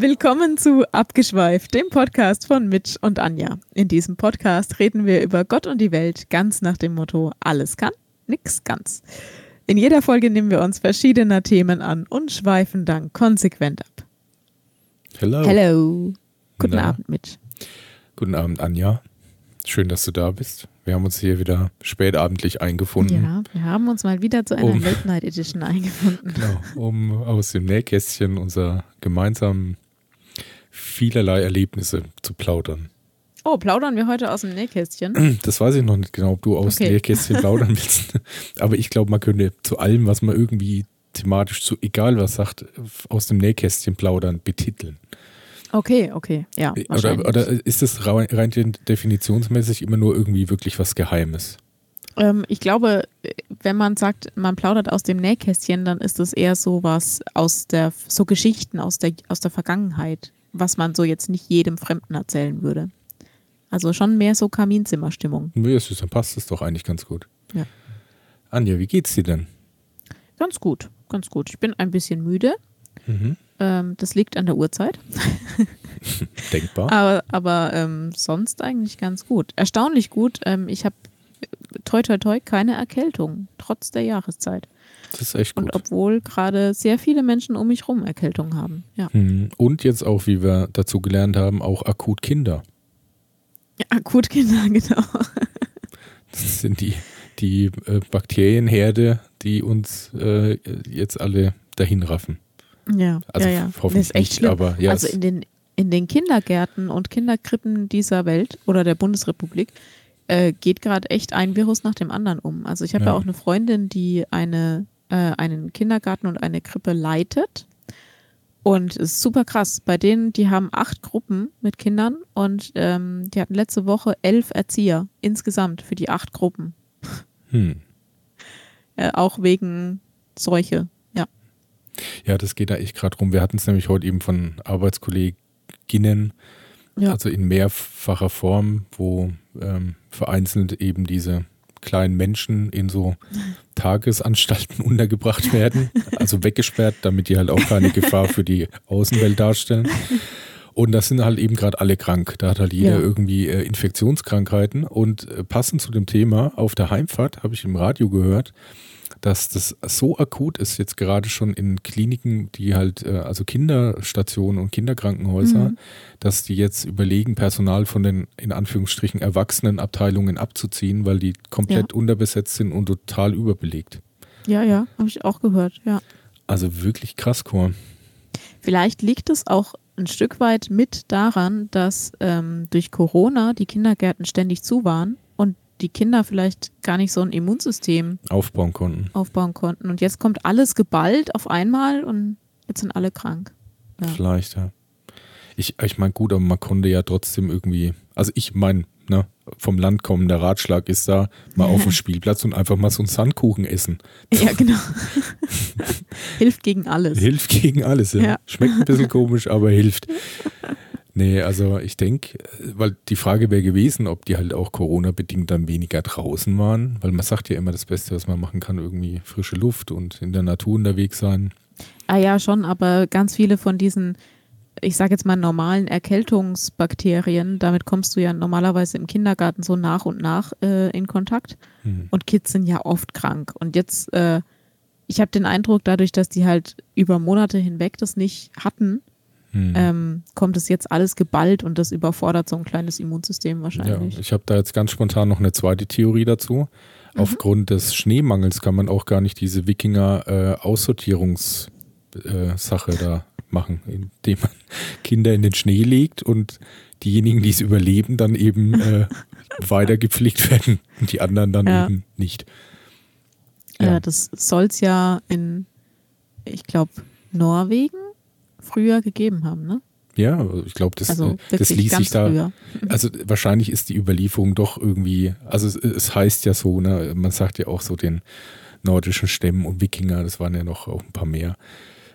Willkommen zu Abgeschweift, dem Podcast von Mitch und Anja. In diesem Podcast reden wir über Gott und die Welt ganz nach dem Motto: alles kann, nix ganz. In jeder Folge nehmen wir uns verschiedener Themen an und schweifen dann konsequent ab. Hello. Hello. Guten Na? Abend, Mitch. Guten Abend, Anja. Schön, dass du da bist. Wir haben uns hier wieder spätabendlich eingefunden, Ja, wir haben uns mal wieder zu einer Um. Late Night Edition eingefunden. genau, um aus dem Nähkästchen unserer gemeinsamen vielerlei Erlebnisse zu plaudern. Oh, plaudern wir heute aus dem Nähkästchen? Das weiß ich noch nicht genau, ob du aus Okay. Nähkästchen plaudern willst. Aber ich glaube, man könnte zu allem, was man irgendwie thematisch zu egal was sagt, aus dem Nähkästchen plaudern, betiteln. Okay, okay, ja. Oder, oder ist das rein rein definitionsmäßig immer nur irgendwie wirklich was Geheimes? Ähm, ich glaube, wenn man sagt, man plaudert aus dem Nähkästchen, dann ist das eher so was aus der, so Geschichten aus der, aus der Vergangenheit, was man so jetzt nicht jedem Fremden erzählen würde. Also schon mehr so Kaminzimmerstimmung. Es ist- dann passt es doch eigentlich ganz gut. Ja. Anja, wie geht's dir denn? Ganz gut, ganz gut. Ich bin ein bisschen müde. Mhm. Ähm, das liegt an der Uhrzeit. Denkbar. Aber, aber ähm, sonst eigentlich ganz gut. Erstaunlich gut. Ähm, ich habe toi toi toi keine Erkältung, trotz der Jahreszeit. Das ist echt Und gut. obwohl gerade sehr viele Menschen um mich rum Erkältung haben. Ja. Mhm. Und jetzt auch, wie wir dazu gelernt haben, auch akut Kinder. ja Akutkinder, genau. Das sind die, die äh, Bakterienherde, die uns äh, jetzt alle dahin raffen. Ja, Also ja, ja. hoffentlich nicht, schlimm. aber ja, also in den, in den Kindergärten und Kinderkrippen dieser Welt oder der Bundesrepublik äh, geht gerade echt ein Virus nach dem anderen um. Also ich habe ja. Ja. auch eine Freundin, die eine, äh, einen Kindergarten und eine Krippe leitet. Und es ist super krass. Bei denen, die haben acht Gruppen mit Kindern und ähm, die hatten letzte Woche elf Erzieher insgesamt für die acht Gruppen. Hm. Äh, auch wegen Seuche. Ja. Ja, das geht da echt gerade rum. Wir hatten es nämlich heute eben von Arbeitskolleginnen, Ja. also in mehrfacher Form, wo ähm, vereinzelt eben diese kleinen Menschen in so Tagesanstalten untergebracht werden, also weggesperrt, damit die halt auch keine Gefahr für die Außenwelt darstellen. Und das sind halt eben gerade alle krank. Da hat halt jeder Ja. irgendwie äh, Infektionskrankheiten. Und äh, passend zu dem Thema, auf der Heimfahrt habe ich im Radio gehört, dass das so akut ist, jetzt gerade schon in Kliniken, die halt, äh, also Kinderstationen und Kinderkrankenhäuser, Mhm. dass die jetzt überlegen, Personal von den in Anführungsstrichen Erwachsenenabteilungen abzuziehen, weil die komplett unterbesetzt sind und total überbelegt. Ja, ja, habe ich auch gehört, ja. Also wirklich krass, Chor. Vielleicht liegt es auch ein Stück weit mit daran, dass ähm, durch Corona die Kindergärten ständig zu waren die Kinder vielleicht gar nicht so ein Immunsystem Aufbauen konnten. aufbauen konnten. Und jetzt kommt alles geballt auf einmal und jetzt sind alle krank. Ja. Vielleicht, ja. Ich, ich meine, gut, aber man konnte ja trotzdem irgendwie, also ich meine, ne, vom Land kommen, der Ratschlag ist da, mal auf dem Spielplatz und einfach mal so einen Sandkuchen essen. Ja, genau. Hilft gegen alles. Hilft gegen alles, ja. Ja. Schmeckt ein bisschen komisch, aber hilft. Nee, also ich denke, weil die Frage wäre gewesen, ob die halt auch Corona-bedingt dann weniger draußen waren, weil man sagt ja immer, das Beste, was man machen kann, irgendwie frische Luft und in der Natur unterwegs sein. Ah ja, schon, aber ganz viele von diesen, ich sage jetzt mal normalen Erkältungsbakterien, damit kommst du ja normalerweise im Kindergarten so nach und nach äh, in Kontakt. Hm. Und Kids sind ja oft krank. Und jetzt, äh, ich habe den Eindruck, dadurch, dass die halt über Monate hinweg das nicht hatten, Hm. ähm, kommt es jetzt alles geballt und das überfordert so ein kleines Immunsystem Ja, wahrscheinlich. ich habe da jetzt ganz spontan noch eine zweite Theorie dazu. Mhm. Aufgrund des Schneemangels kann man auch gar nicht diese Wikinger-Aussortierungssache da machen, indem man Kinder in den Schnee legt und diejenigen, die es überleben, dann eben äh, weiter gepflegt werden und die anderen dann Ja. eben nicht. Äh, das soll es ja in, ich glaube, Norwegen früher gegeben haben, ne? Ja, ich glaube, das, Also äh, das ließ sich da. früher. Also wahrscheinlich ist die Überlieferung doch irgendwie, also es, es heißt ja so, ne, man sagt ja auch so den nordischen Stämmen und Wikinger, das waren ja noch auch ein paar mehr,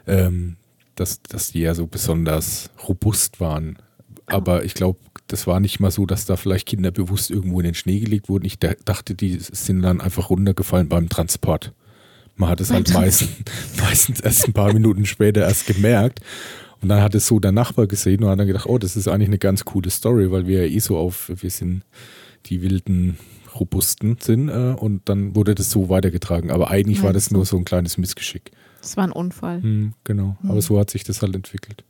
ähm, dass, dass die ja so besonders robust waren. Aber ich glaube, das war nicht mal so, dass da vielleicht Kinder bewusst irgendwo in den Schnee gelegt wurden. Ich da- dachte, die sind dann einfach runtergefallen beim Transport. Man hat es halt meistens, meistens erst ein paar Minuten später erst gemerkt. Und dann hat es so der Nachbar gesehen und hat dann gedacht, oh, das ist eigentlich eine ganz coole Story, weil wir ja eh so auf, wir sind die wilden Robusten sind äh, und dann wurde das so weitergetragen. Aber eigentlich Meinst war das nur so ein kleines Missgeschick. Das war ein Unfall. Hm, genau. Hm. Aber so hat sich das halt entwickelt.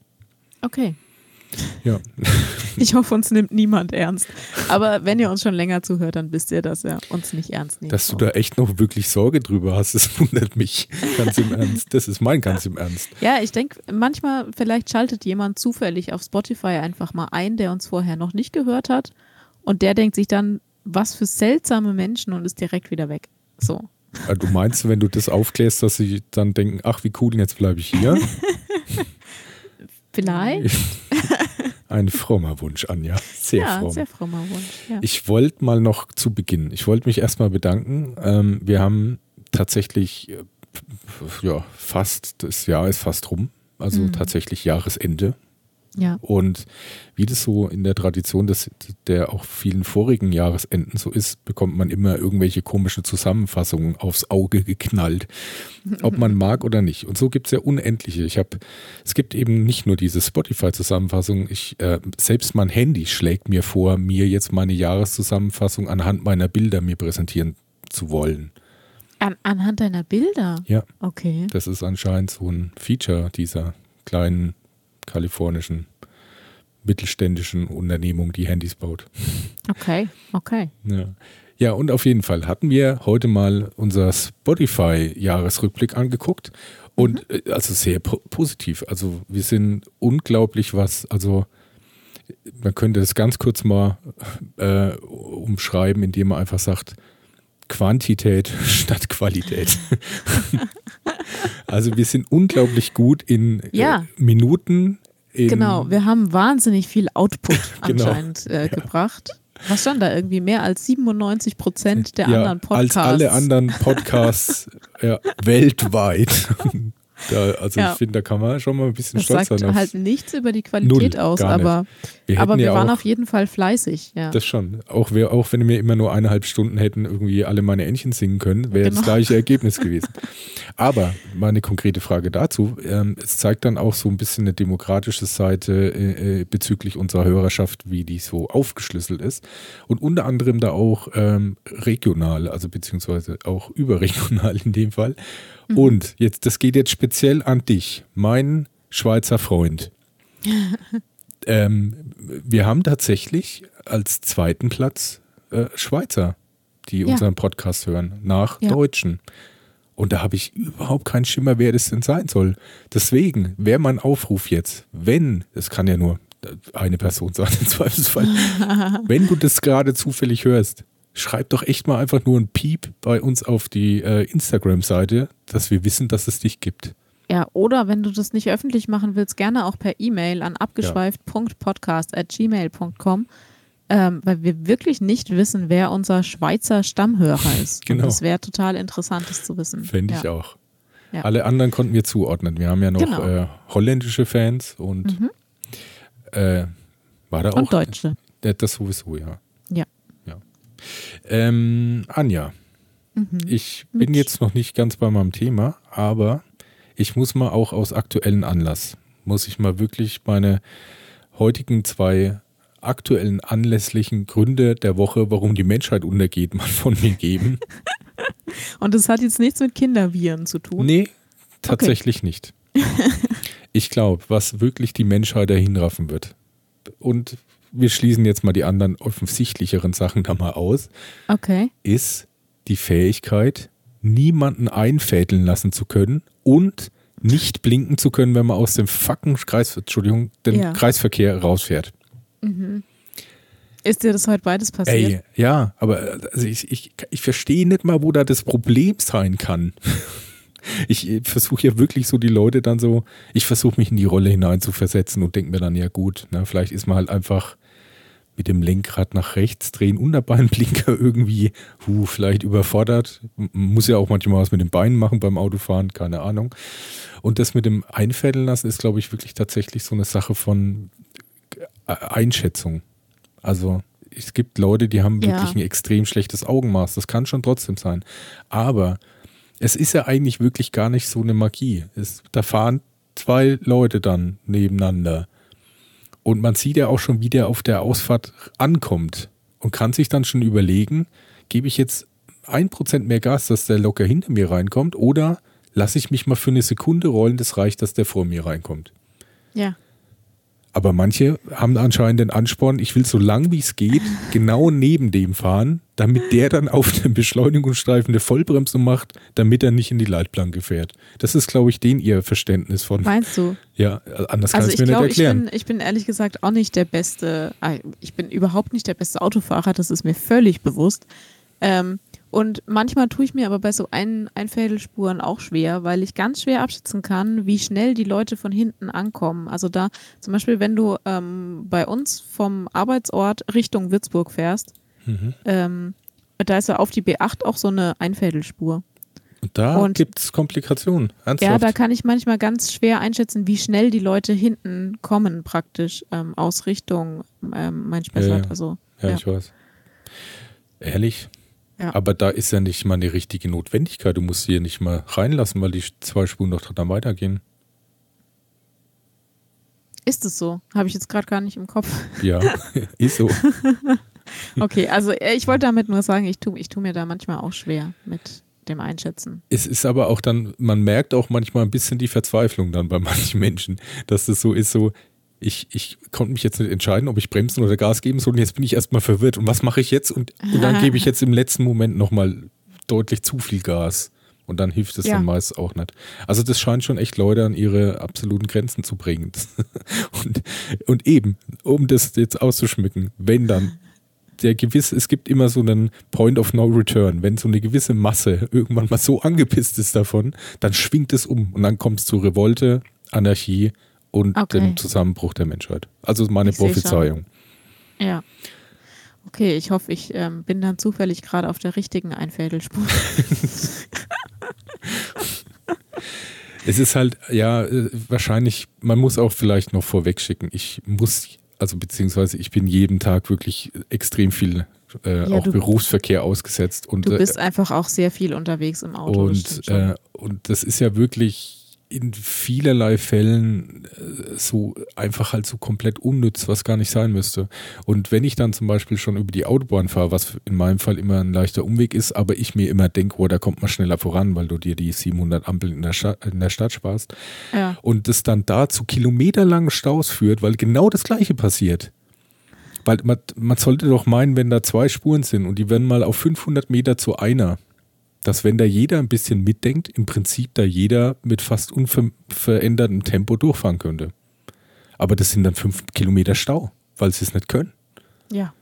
Okay. Ja. Ich hoffe, uns nimmt niemand ernst. Aber wenn ihr uns schon länger zuhört, dann wisst ihr, dass ihr uns nicht ernst nehmt. Dass du da echt noch wirklich Sorge drüber hast, das wundert mich. Ganz im Ernst. Das ist mein ganz im Ernst. Ja, ich denke, manchmal, vielleicht schaltet jemand zufällig auf Spotify einfach mal ein, der uns vorher noch nicht gehört hat. Und der denkt sich dann, was für seltsame Menschen und ist direkt wieder weg. So. Also Du meinst, wenn du das aufklärst, dass sie dann denken, ach wie cool, jetzt bleibe ich hier? Vielleicht? Ein frommer Wunsch, Anja. Sehr ja, fromm. sehr frommer Wunsch. Ja. Ich wollte mal noch zu Beginn, ich wollte mich erstmal bedanken. Ähm, wir haben tatsächlich, äh, ja, fast, das Jahr ist fast rum, also Mhm. tatsächlich Jahresende. Ja. Und wie das so in der Tradition des, der auch vielen vorigen Jahresenden so ist, bekommt man immer irgendwelche komischen Zusammenfassungen aufs Auge geknallt, ob man mag oder nicht. Und so gibt es ja unendliche. Ich habe, es gibt eben nicht nur diese Spotify-Zusammenfassung. Ich äh, selbst mein Handy schlägt mir vor, mir jetzt meine Jahreszusammenfassung anhand meiner Bilder mir präsentieren zu wollen. An, anhand deiner Bilder? Ja. Okay. Das ist anscheinend so ein Feature dieser kleinen kalifornischen mittelständischen Unternehmung, die Handys baut. Okay, okay. Ja. ja, und auf jeden Fall hatten wir heute mal unser Spotify-Jahresrückblick angeguckt und äh, also sehr po positiv. Also wir sind unglaublich was, also man könnte das ganz kurz mal äh, umschreiben, indem man einfach sagt, Quantität statt Qualität. also wir sind unglaublich gut in Ja. äh, Minuten. In, Genau, wir haben wahnsinnig viel Output Genau. anscheinend äh, gebracht. Was stand da irgendwie? Mehr als 97 Prozent der ja, anderen Podcasts. Als alle anderen Podcasts ja, weltweit. Da, also Ja. ich finde, da kann man schon mal ein bisschen Das stolz sagt sein. Auf, halt nichts über die Qualität Null, aus, aber, wir aber wir ja waren auch, auf jeden Fall fleißig. Ja. das schon. Auch, wir, auch wenn wir immer nur eineinhalb Stunden hätten irgendwie alle meine Entchen singen können, wäre das Genau. gleiche Ergebnis gewesen. Aber meine konkrete Frage dazu, ähm, es zeigt dann auch so ein bisschen eine demokratische Seite äh, äh, bezüglich unserer Hörerschaft, wie die so aufgeschlüsselt ist. Und unter anderem da auch ähm, regional, also beziehungsweise auch überregional in dem Fall. Mhm. Und jetzt, das geht jetzt speziell an dich, mein Schweizer Freund. ähm, wir haben tatsächlich als zweiten Platz äh, Schweizer, die Ja. unseren Podcast hören, nach Ja. Deutschen. Und da habe ich überhaupt keinen Schimmer, wer das denn sein soll. Deswegen wäre mein Aufruf jetzt, wenn, es kann ja nur eine Person sein im Zweifelsfall, wenn du das gerade zufällig hörst, schreib doch echt mal einfach nur ein Piep bei uns auf die äh, Instagram-Seite, dass wir wissen, dass es dich gibt. Ja, oder wenn du das nicht öffentlich machen willst, gerne auch per E-Mail an abgeschweift.podcast.gmail.com, ähm, weil wir wirklich nicht wissen, wer unser Schweizer Stammhörer ist. Genau. Und das wäre total interessant, das zu wissen. Fände ich ja. auch. Ja. Alle anderen konnten wir zuordnen. Wir haben ja noch Genau. äh, holländische Fans und Mhm. äh, war da auch. Und Deutsche. Ja, Das sowieso, ja. Ja. Ähm, Anja, Mhm. ich bin Mitch. jetzt noch nicht ganz bei meinem Thema, aber ich muss mal auch aus aktuellen Anlass, muss ich mal wirklich meine heutigen zwei aktuellen anlässlichen Gründe der Woche, warum die Menschheit untergeht, mal von mir geben. Und das hat jetzt nichts mit Kinderviren zu tun. Nee, tatsächlich nicht. Ich glaube, was wirklich die Menschheit dahin raffen wird. Und wir schließen jetzt mal die anderen offensichtlicheren Sachen da mal aus, Okay. ist die Fähigkeit, niemanden einfädeln lassen zu können und nicht blinken zu können, wenn man aus dem fucking Kreis, Entschuldigung, dem Ja. Kreisverkehr rausfährt. Mhm. Ist dir das heute beides passiert? Ey, ja, aber also ich, ich, ich verstehe nicht mal, wo da das Problem sein kann. Ich versuche ja wirklich so die Leute dann so, ich versuche mich in die Rolle hineinzuversetzen und denke mir dann, ja gut, ne, vielleicht ist man halt einfach mit dem Lenkrad nach rechts drehen und dabei einen Blinker irgendwie, hu, vielleicht überfordert. M- Muss ja auch manchmal was mit den Beinen machen beim Autofahren, keine Ahnung. Und das mit dem Einfädeln lassen ist, glaube ich, wirklich tatsächlich so eine Sache von äh, Einschätzung. Also es gibt Leute, die haben Ja. wirklich ein extrem schlechtes Augenmaß. Das kann schon trotzdem sein. Aber es ist ja eigentlich wirklich gar nicht so eine Magie. Es, da fahren zwei Leute dann nebeneinander. Und man sieht ja auch schon, wie der auf der Ausfahrt ankommt und kann sich dann schon überlegen, gebe ich jetzt ein Prozent mehr Gas, dass der locker hinter mir reinkommt oder lasse ich mich mal für eine Sekunde rollen, das reicht, dass der vor mir reinkommt. Ja. Aber manche haben anscheinend den Ansporn, ich will so lang wie es geht, genau neben dem fahren, damit der dann auf dem Beschleunigungsstreifen eine Vollbremsung macht, damit er nicht in die Leitplanke fährt. Das ist, glaube ich, den ihr Verständnis von. Meinst du? Ja, anders Also kannst ich du mir glaube, nicht ich erklären. bin, ich bin ehrlich gesagt auch nicht der beste, ah, ich bin überhaupt nicht der beste Autofahrer, das ist mir völlig bewusst. Ähm, und manchmal tue ich mir aber bei so ein Einfädelspuren auch schwer, weil ich ganz schwer abschätzen kann, wie schnell die Leute von hinten ankommen. Also da zum Beispiel, wenn du ähm, bei uns vom Arbeitsort Richtung Würzburg fährst, Mhm. ähm, da ist ja auf die B8 auch so eine Einfädelspur. Und da gibt es Komplikationen. Ja, Ernsthaft. da kann ich manchmal ganz schwer einschätzen, wie schnell die Leute hinten kommen, praktisch ähm, aus Richtung ähm, mein Spessart. Ja, ja. Also, ja, ja. ich weiß. Ehrlich? Ja. Aber da ist ja nicht mal eine richtige Notwendigkeit. Du musst sie ja nicht mal reinlassen, weil die zwei Spuren doch dann weitergehen. ist es so? Habe ich jetzt gerade gar nicht im Kopf. Ja, ist so. Okay, also äh, ich wollte damit nur sagen, ich tue ich tu mir da manchmal auch schwer mit dem Einschätzen. Es ist aber auch dann, man merkt auch manchmal ein bisschen die Verzweiflung dann bei manchen Menschen, dass das so ist, so, ich, ich konnte mich jetzt nicht entscheiden, ob ich bremsen oder Gas geben soll und jetzt bin ich erstmal verwirrt. Und was mache ich jetzt? Und, und dann gebe ich jetzt im letzten Moment nochmal deutlich zu viel Gas. Und dann hilft es Ja. dann meist auch nicht. Also das scheint schon echt Leute an ihre absoluten Grenzen zu bringen. und, und eben, um das jetzt auszuschmücken, wenn dann der gewisse, es gibt immer so einen Point of No Return. Wenn so eine gewisse Masse irgendwann mal so angepisst ist davon, dann schwingt es um und dann kommt es zu Revolte, Anarchie und Okay. dem Zusammenbruch der Menschheit. Also meine Ich. Prophezeiung. Ja. Okay, ich hoffe, ich ähm, bin dann zufällig gerade auf der richtigen Einfädelspur. Es ist halt, ja, äh, wahrscheinlich, man muss auch vielleicht noch vorweg schicken. Ich muss, also beziehungsweise ich bin jeden Tag wirklich extrem viel äh, Ja, auch du- Berufsverkehr ausgesetzt. Und, Du äh, bist einfach auch sehr viel unterwegs im Auto. Und, äh, und das ist ja wirklich in vielerlei Fällen äh, so einfach halt so komplett unnütz, was gar nicht sein müsste. Und wenn ich dann zum Beispiel schon über die Autobahn fahre, was in meinem Fall immer ein leichter Umweg ist, aber ich mir immer denke, oh, da kommt man schneller voran, weil du dir die 700 Ampeln in der, Stadt, in der Stadt sparst. ja. Und das dann da zu kilometerlangen Staus führt, weil genau das Gleiche passiert. Weil man, man sollte doch meinen, wenn da zwei Spuren sind und die werden mal auf 500 Meter zu einer, dass wenn da jeder ein bisschen mitdenkt, im Prinzip da jeder mit fast unverändertem Tempo durchfahren könnte. Aber das sind dann fünf Kilometer Stau, weil sie es nicht können. ja,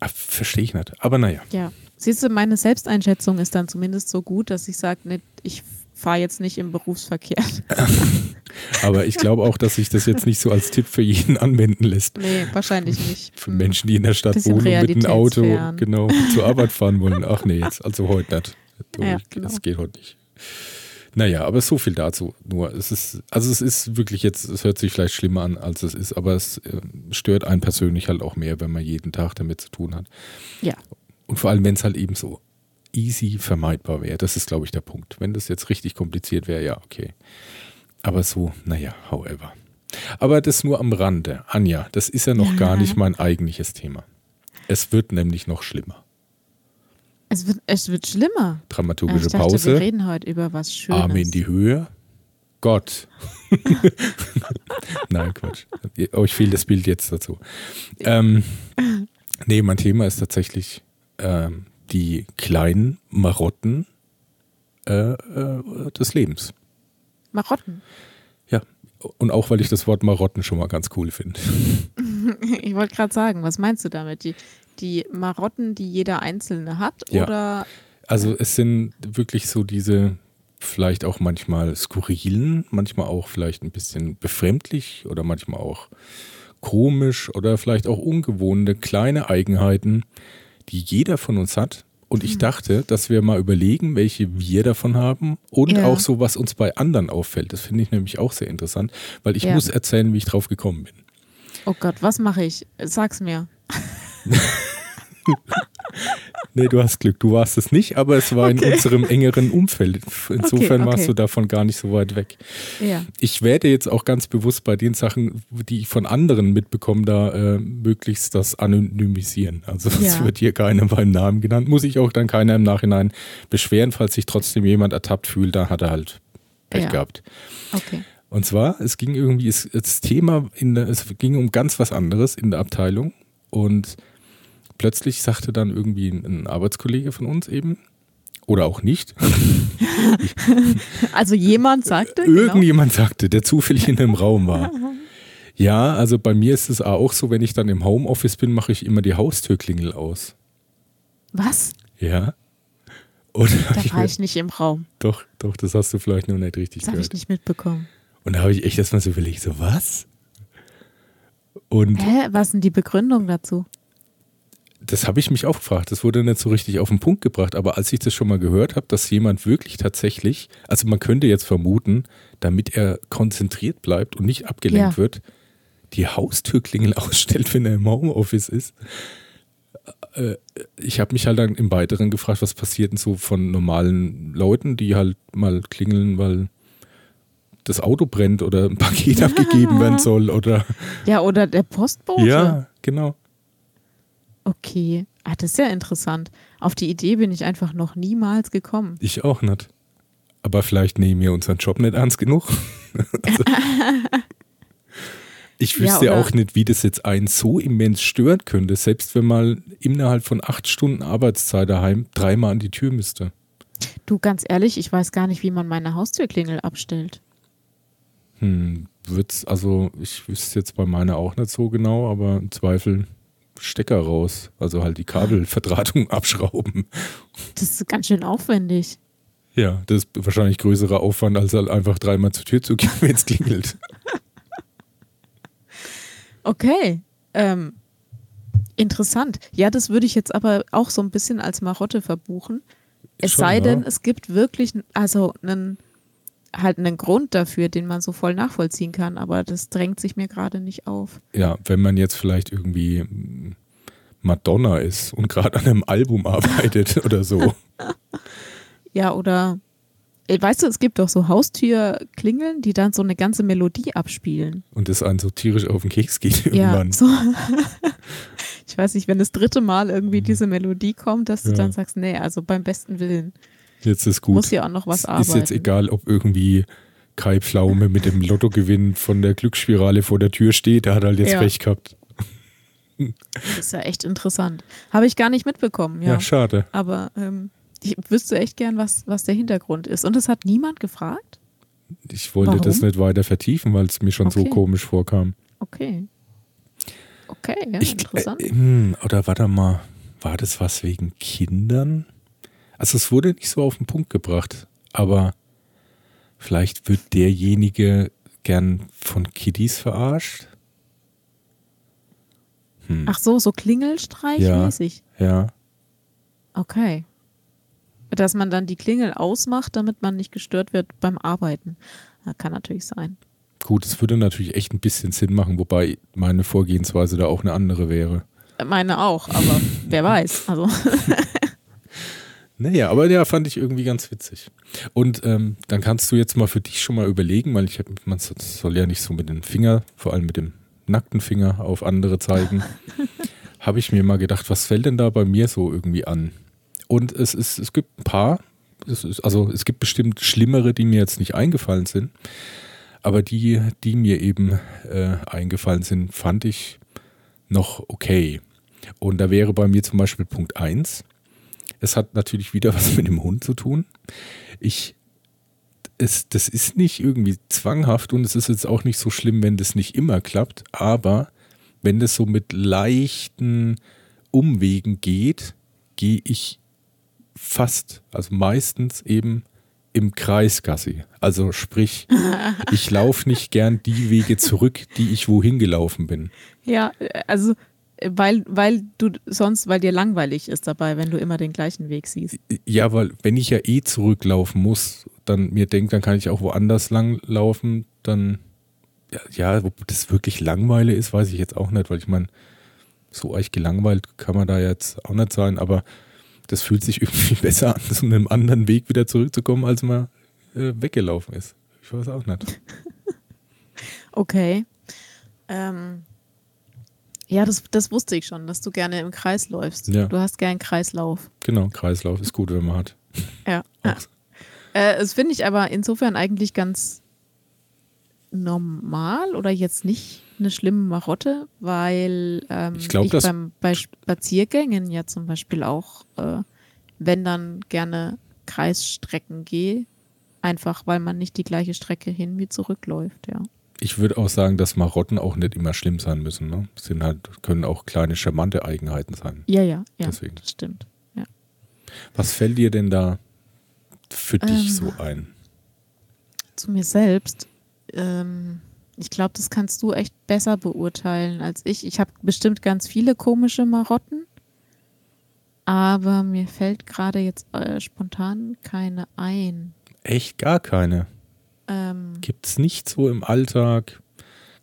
Ah, Verstehe ich nicht. Aber naja. ja. Siehst du, meine Selbsteinschätzung ist dann zumindest so gut, dass ich sage, ich fahre jetzt nicht im Berufsverkehr. Aber ich glaube auch, dass sich das jetzt nicht so als Tipp für jeden anwenden lässt. nee, wahrscheinlich nicht. Für Menschen, die in der Stadt Bisschen wohnen und mit einem Auto genau zur Arbeit fahren wollen. Ach nee, jetzt, also heute nicht. Du, Ja, genau. Das geht heute nicht. Naja, aber so viel dazu. Nur, es ist, also es ist wirklich jetzt, es hört sich vielleicht schlimmer an, als es ist, aber es äh, stört einen persönlich halt auch mehr, wenn man jeden Tag damit zu tun hat. Ja. Und vor allem, wenn es halt eben so easy vermeidbar wäre. Das ist, glaube ich, der Punkt. Wenn das jetzt richtig kompliziert wäre, ja, okay. Aber so, naja, however. Aber das nur am Rande. Anja, das ist ja noch Ja. gar nicht mein eigentliches Thema. Es wird nämlich noch schlimmer. Es wird, es wird schlimmer. Ich Dramaturgische dachte, wir Pause, reden heute über was Schönes. Arme in die Höhe. Gott. Nein, Quatsch. Euch fehlt das Bild jetzt dazu. Ähm, nee, mein Thema ist tatsächlich ähm, die kleinen Marotten äh, äh, des Lebens. Marotten. Ja, und auch weil ich das Wort Marotten schon mal ganz cool finde. Ich wollte gerade sagen, was meinst du damit? Die, die Marotten, die jeder Einzelne hat? Ja. Oder Also es sind wirklich so diese vielleicht auch manchmal skurrilen, manchmal auch vielleicht ein bisschen befremdlich oder manchmal auch komisch oder vielleicht auch ungewohnte kleine Eigenheiten, die jeder von uns hat. Und Mhm. ich dachte, dass wir mal überlegen, welche wir davon haben und Ja. auch so, was uns bei anderen auffällt. Das finde ich nämlich auch sehr interessant, weil ich Ja. muss erzählen, wie ich drauf gekommen bin. oh Gott, was mache ich? Sag's mir. Nee, du hast Glück. Du warst es nicht, aber es war okay. in unserem engeren Umfeld. Insofern okay, okay. warst du davon gar nicht so weit weg. Ja. Ich werde jetzt auch ganz bewusst bei den Sachen, die ich von anderen mitbekomme, da äh, möglichst das anonymisieren. Also es ja. wird hier keiner beim Namen genannt. Muss ich auch dann keiner im Nachhinein beschweren, falls sich trotzdem jemand ertappt fühlt, da hat er halt Pech ja. gehabt. Okay. Und zwar, es ging irgendwie, es, das Thema, in der, es ging um ganz was anderes in der Abteilung und plötzlich sagte dann irgendwie ein Arbeitskollege von uns eben, oder auch nicht. also jemand sagte? Genau. Irgendjemand genau. sagte, der zufällig in dem Raum war. Ja, also bei mir ist es auch so, wenn ich dann im Homeoffice bin, mache ich immer die Haustürklingel aus. Was? Ja. Oder da war ich nicht im Raum. Doch, doch, das hast du vielleicht noch nicht richtig das gehört. Das habe ich nicht mitbekommen. Und da habe ich echt erstmal so überlegt, so was? Und Hä, was ist denn die Begründung dazu? Das habe ich mich auch gefragt. Das wurde nicht so richtig auf den Punkt gebracht. Aber als ich das schon mal gehört habe, dass jemand wirklich tatsächlich, also man könnte jetzt vermuten, damit er konzentriert bleibt und nicht abgelenkt ja. wird, die Haustürklingel ausstellt, wenn er im Homeoffice ist. Äh, ich habe mich halt dann im Weiteren gefragt, was passiert denn so von normalen Leuten, die halt mal klingeln, weil das Auto brennt oder ein Paket abgegeben werden soll oder. Ja, oder der Postbote. Ja, genau. Okay. Ah, das ist ja interessant. Auf die Idee bin ich einfach noch niemals gekommen. Ich auch nicht. Aber vielleicht nehmen wir unseren Job nicht ernst genug. also, ich wüsste ja, auch nicht, wie das jetzt einen so immens stören könnte, selbst wenn mal innerhalb von acht Stunden Arbeitszeit daheim dreimal an die Tür müsste. Du, ganz ehrlich, ich weiß gar nicht, wie man meine Haustürklingel abstellt. Hm, wird's, also ich wüsste jetzt bei meiner auch nicht so genau, aber im Zweifel Stecker raus. Also halt die Kabelverdrahtung abschrauben. Das ist ganz schön aufwendig. Ja, das ist wahrscheinlich größerer Aufwand, als halt einfach dreimal zur Tür zu gehen, wenn es klingelt. Okay. Ähm, interessant. Ja, das würde ich jetzt aber auch so ein bisschen als Marotte verbuchen. Es Schon, sei denn, es gibt wirklich also einen halt einen Grund dafür, den man so voll nachvollziehen kann, aber das drängt sich mir gerade nicht auf. Ja, wenn man jetzt vielleicht irgendwie Madonna ist und gerade an einem Album arbeitet oder so. ja, oder äh, weißt du, es gibt doch so Haustürklingeln, die dann so eine ganze Melodie abspielen. Und das einen so tierisch auf den Keks geht irgendwann. Ja, so. ich weiß nicht, wenn das dritte Mal irgendwie diese Melodie kommt, dass du ja. dann sagst, nee, also beim besten Willen. Jetzt ist gut. Muss ja auch noch was arbeiten. Ist jetzt egal, ob irgendwie Kai Pflaume mit dem Lottogewinn von der Glücksspirale vor der Tür steht. Der hat halt jetzt ja. Pech gehabt. Das ist ja echt interessant. Habe ich gar nicht mitbekommen. Ja, ja schade. Aber ähm, ich wüsste echt gern, was, was der Hintergrund ist. Und es hat niemand gefragt? Ich wollte Warum? das nicht weiter vertiefen, weil es mir schon okay. so komisch vorkam. Okay. Okay, ja, ich, interessant. Äh, oder warte mal, war das was wegen Kindern? Also es wurde nicht so auf den Punkt gebracht, aber vielleicht wird derjenige gern von Kiddies verarscht. Hm. Ach so, so Klingelstreichmäßig. Ja, ja. Okay. Dass man dann die Klingel ausmacht, damit man nicht gestört wird beim Arbeiten. Das kann natürlich sein. Gut, es würde natürlich echt ein bisschen Sinn machen, wobei meine Vorgehensweise da auch eine andere wäre. Meine auch, aber wer weiß. Also Naja, aber ja, fand ich irgendwie ganz witzig. Und ähm, dann kannst du jetzt mal für dich schon mal überlegen, weil ich hab, man soll ja nicht so mit dem Finger, vor allem mit dem nackten Finger auf andere zeigen, habe ich mir mal gedacht, was fällt denn da bei mir so irgendwie an? Und es, ist, es gibt ein paar, es ist, also es gibt bestimmt schlimmere, die mir jetzt nicht eingefallen sind, aber die, die mir eben äh, eingefallen sind, fand ich noch okay. Und da wäre bei mir zum Beispiel Punkt 1 es hat natürlich wieder was mit dem Hund zu tun. Ich, es, das ist nicht irgendwie zwanghaft und es ist jetzt auch nicht so schlimm, wenn das nicht immer klappt, aber wenn das so mit leichten Umwegen geht, gehe ich fast, also meistens eben im Kreis Gassi. Also sprich, ich laufe nicht gern die Wege zurück, die ich wohin gelaufen bin. Ja, also weil, weil du sonst, weil dir langweilig ist dabei, wenn du immer den gleichen Weg siehst. Ja, weil wenn ich ja eh zurücklaufen muss, dann mir denkt, dann kann ich auch woanders langlaufen, dann ja, ja, ob das wirklich Langweile ist, weiß ich jetzt auch nicht, weil ich meine, so euch gelangweilt kann man da jetzt auch nicht sein, aber das fühlt sich irgendwie besser an, zu einem anderen Weg wieder zurückzukommen, als man äh, weggelaufen ist. Ich weiß auch nicht. okay. Ähm, ja, das, das wusste ich schon, dass du gerne im Kreis läufst. Ja. Du hast gern Kreislauf. Genau, Kreislauf ist gut, wenn man hat. Ja. ja. Äh, das finde ich aber insofern eigentlich ganz normal oder jetzt nicht eine schlimme Marotte, weil ähm, Ich glaub, ich beim, bei Spaziergängen ja zum Beispiel auch, äh, wenn dann gerne Kreisstrecken gehe, einfach weil man nicht die gleiche Strecke hin wie zurückläuft, ja. Ich würde auch sagen, dass Marotten auch nicht immer schlimm sein müssen. Ne? Sind halt, können auch kleine charmante Eigenheiten sein. Ja, ja, ja, Deswegen. das stimmt. Was fällt dir denn da für dich Ähm. so ein? Zu mir selbst, ähm, ich glaube, das kannst du echt besser beurteilen als ich. Ich habe bestimmt ganz viele komische Marotten, aber mir fällt gerade jetzt äh, spontan keine ein. Echt gar keine. Ähm, Gibt es nicht so im Alltag?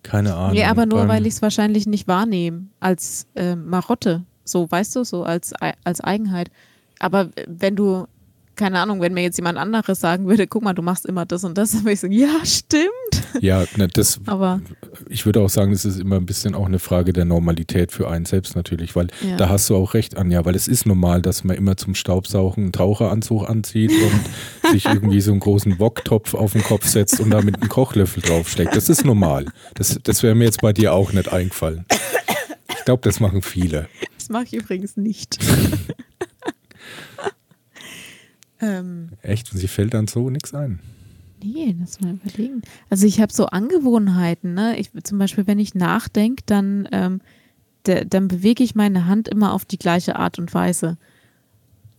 Keine Ahnung. nee, aber nur, weil ich es wahrscheinlich nicht wahrnehme als äh, Marotte. So, weißt du, so als, als Eigenheit. Aber wenn du, keine Ahnung, wenn mir jetzt jemand anderes sagen würde, guck mal, du machst immer das und das, dann würde ich sagen, ja, stimmt. Ja, ne, das, Aber ich würde auch sagen, es ist immer ein bisschen auch eine Frage der Normalität für einen selbst natürlich, weil Ja. da hast du auch recht, Anja, weil es ist normal, dass man immer zum Staubsaugen einen Taucheranzug anzieht und sich irgendwie so einen großen Woktopf auf den Kopf setzt und da mit einem Kochlöffel draufschlägt. Das ist normal. Das, das wäre mir jetzt bei dir auch nicht eingefallen. Ich glaube, das machen viele. das mache ich übrigens nicht. ähm, Echt, sie fällt dann so nichts ein. Nee, lass mal überlegen. Also ich habe so Angewohnheiten, ne? Ich, zum Beispiel, wenn ich nachdenke, dann, ähm, da, dann bewege ich meine Hand immer auf die gleiche Art und Weise.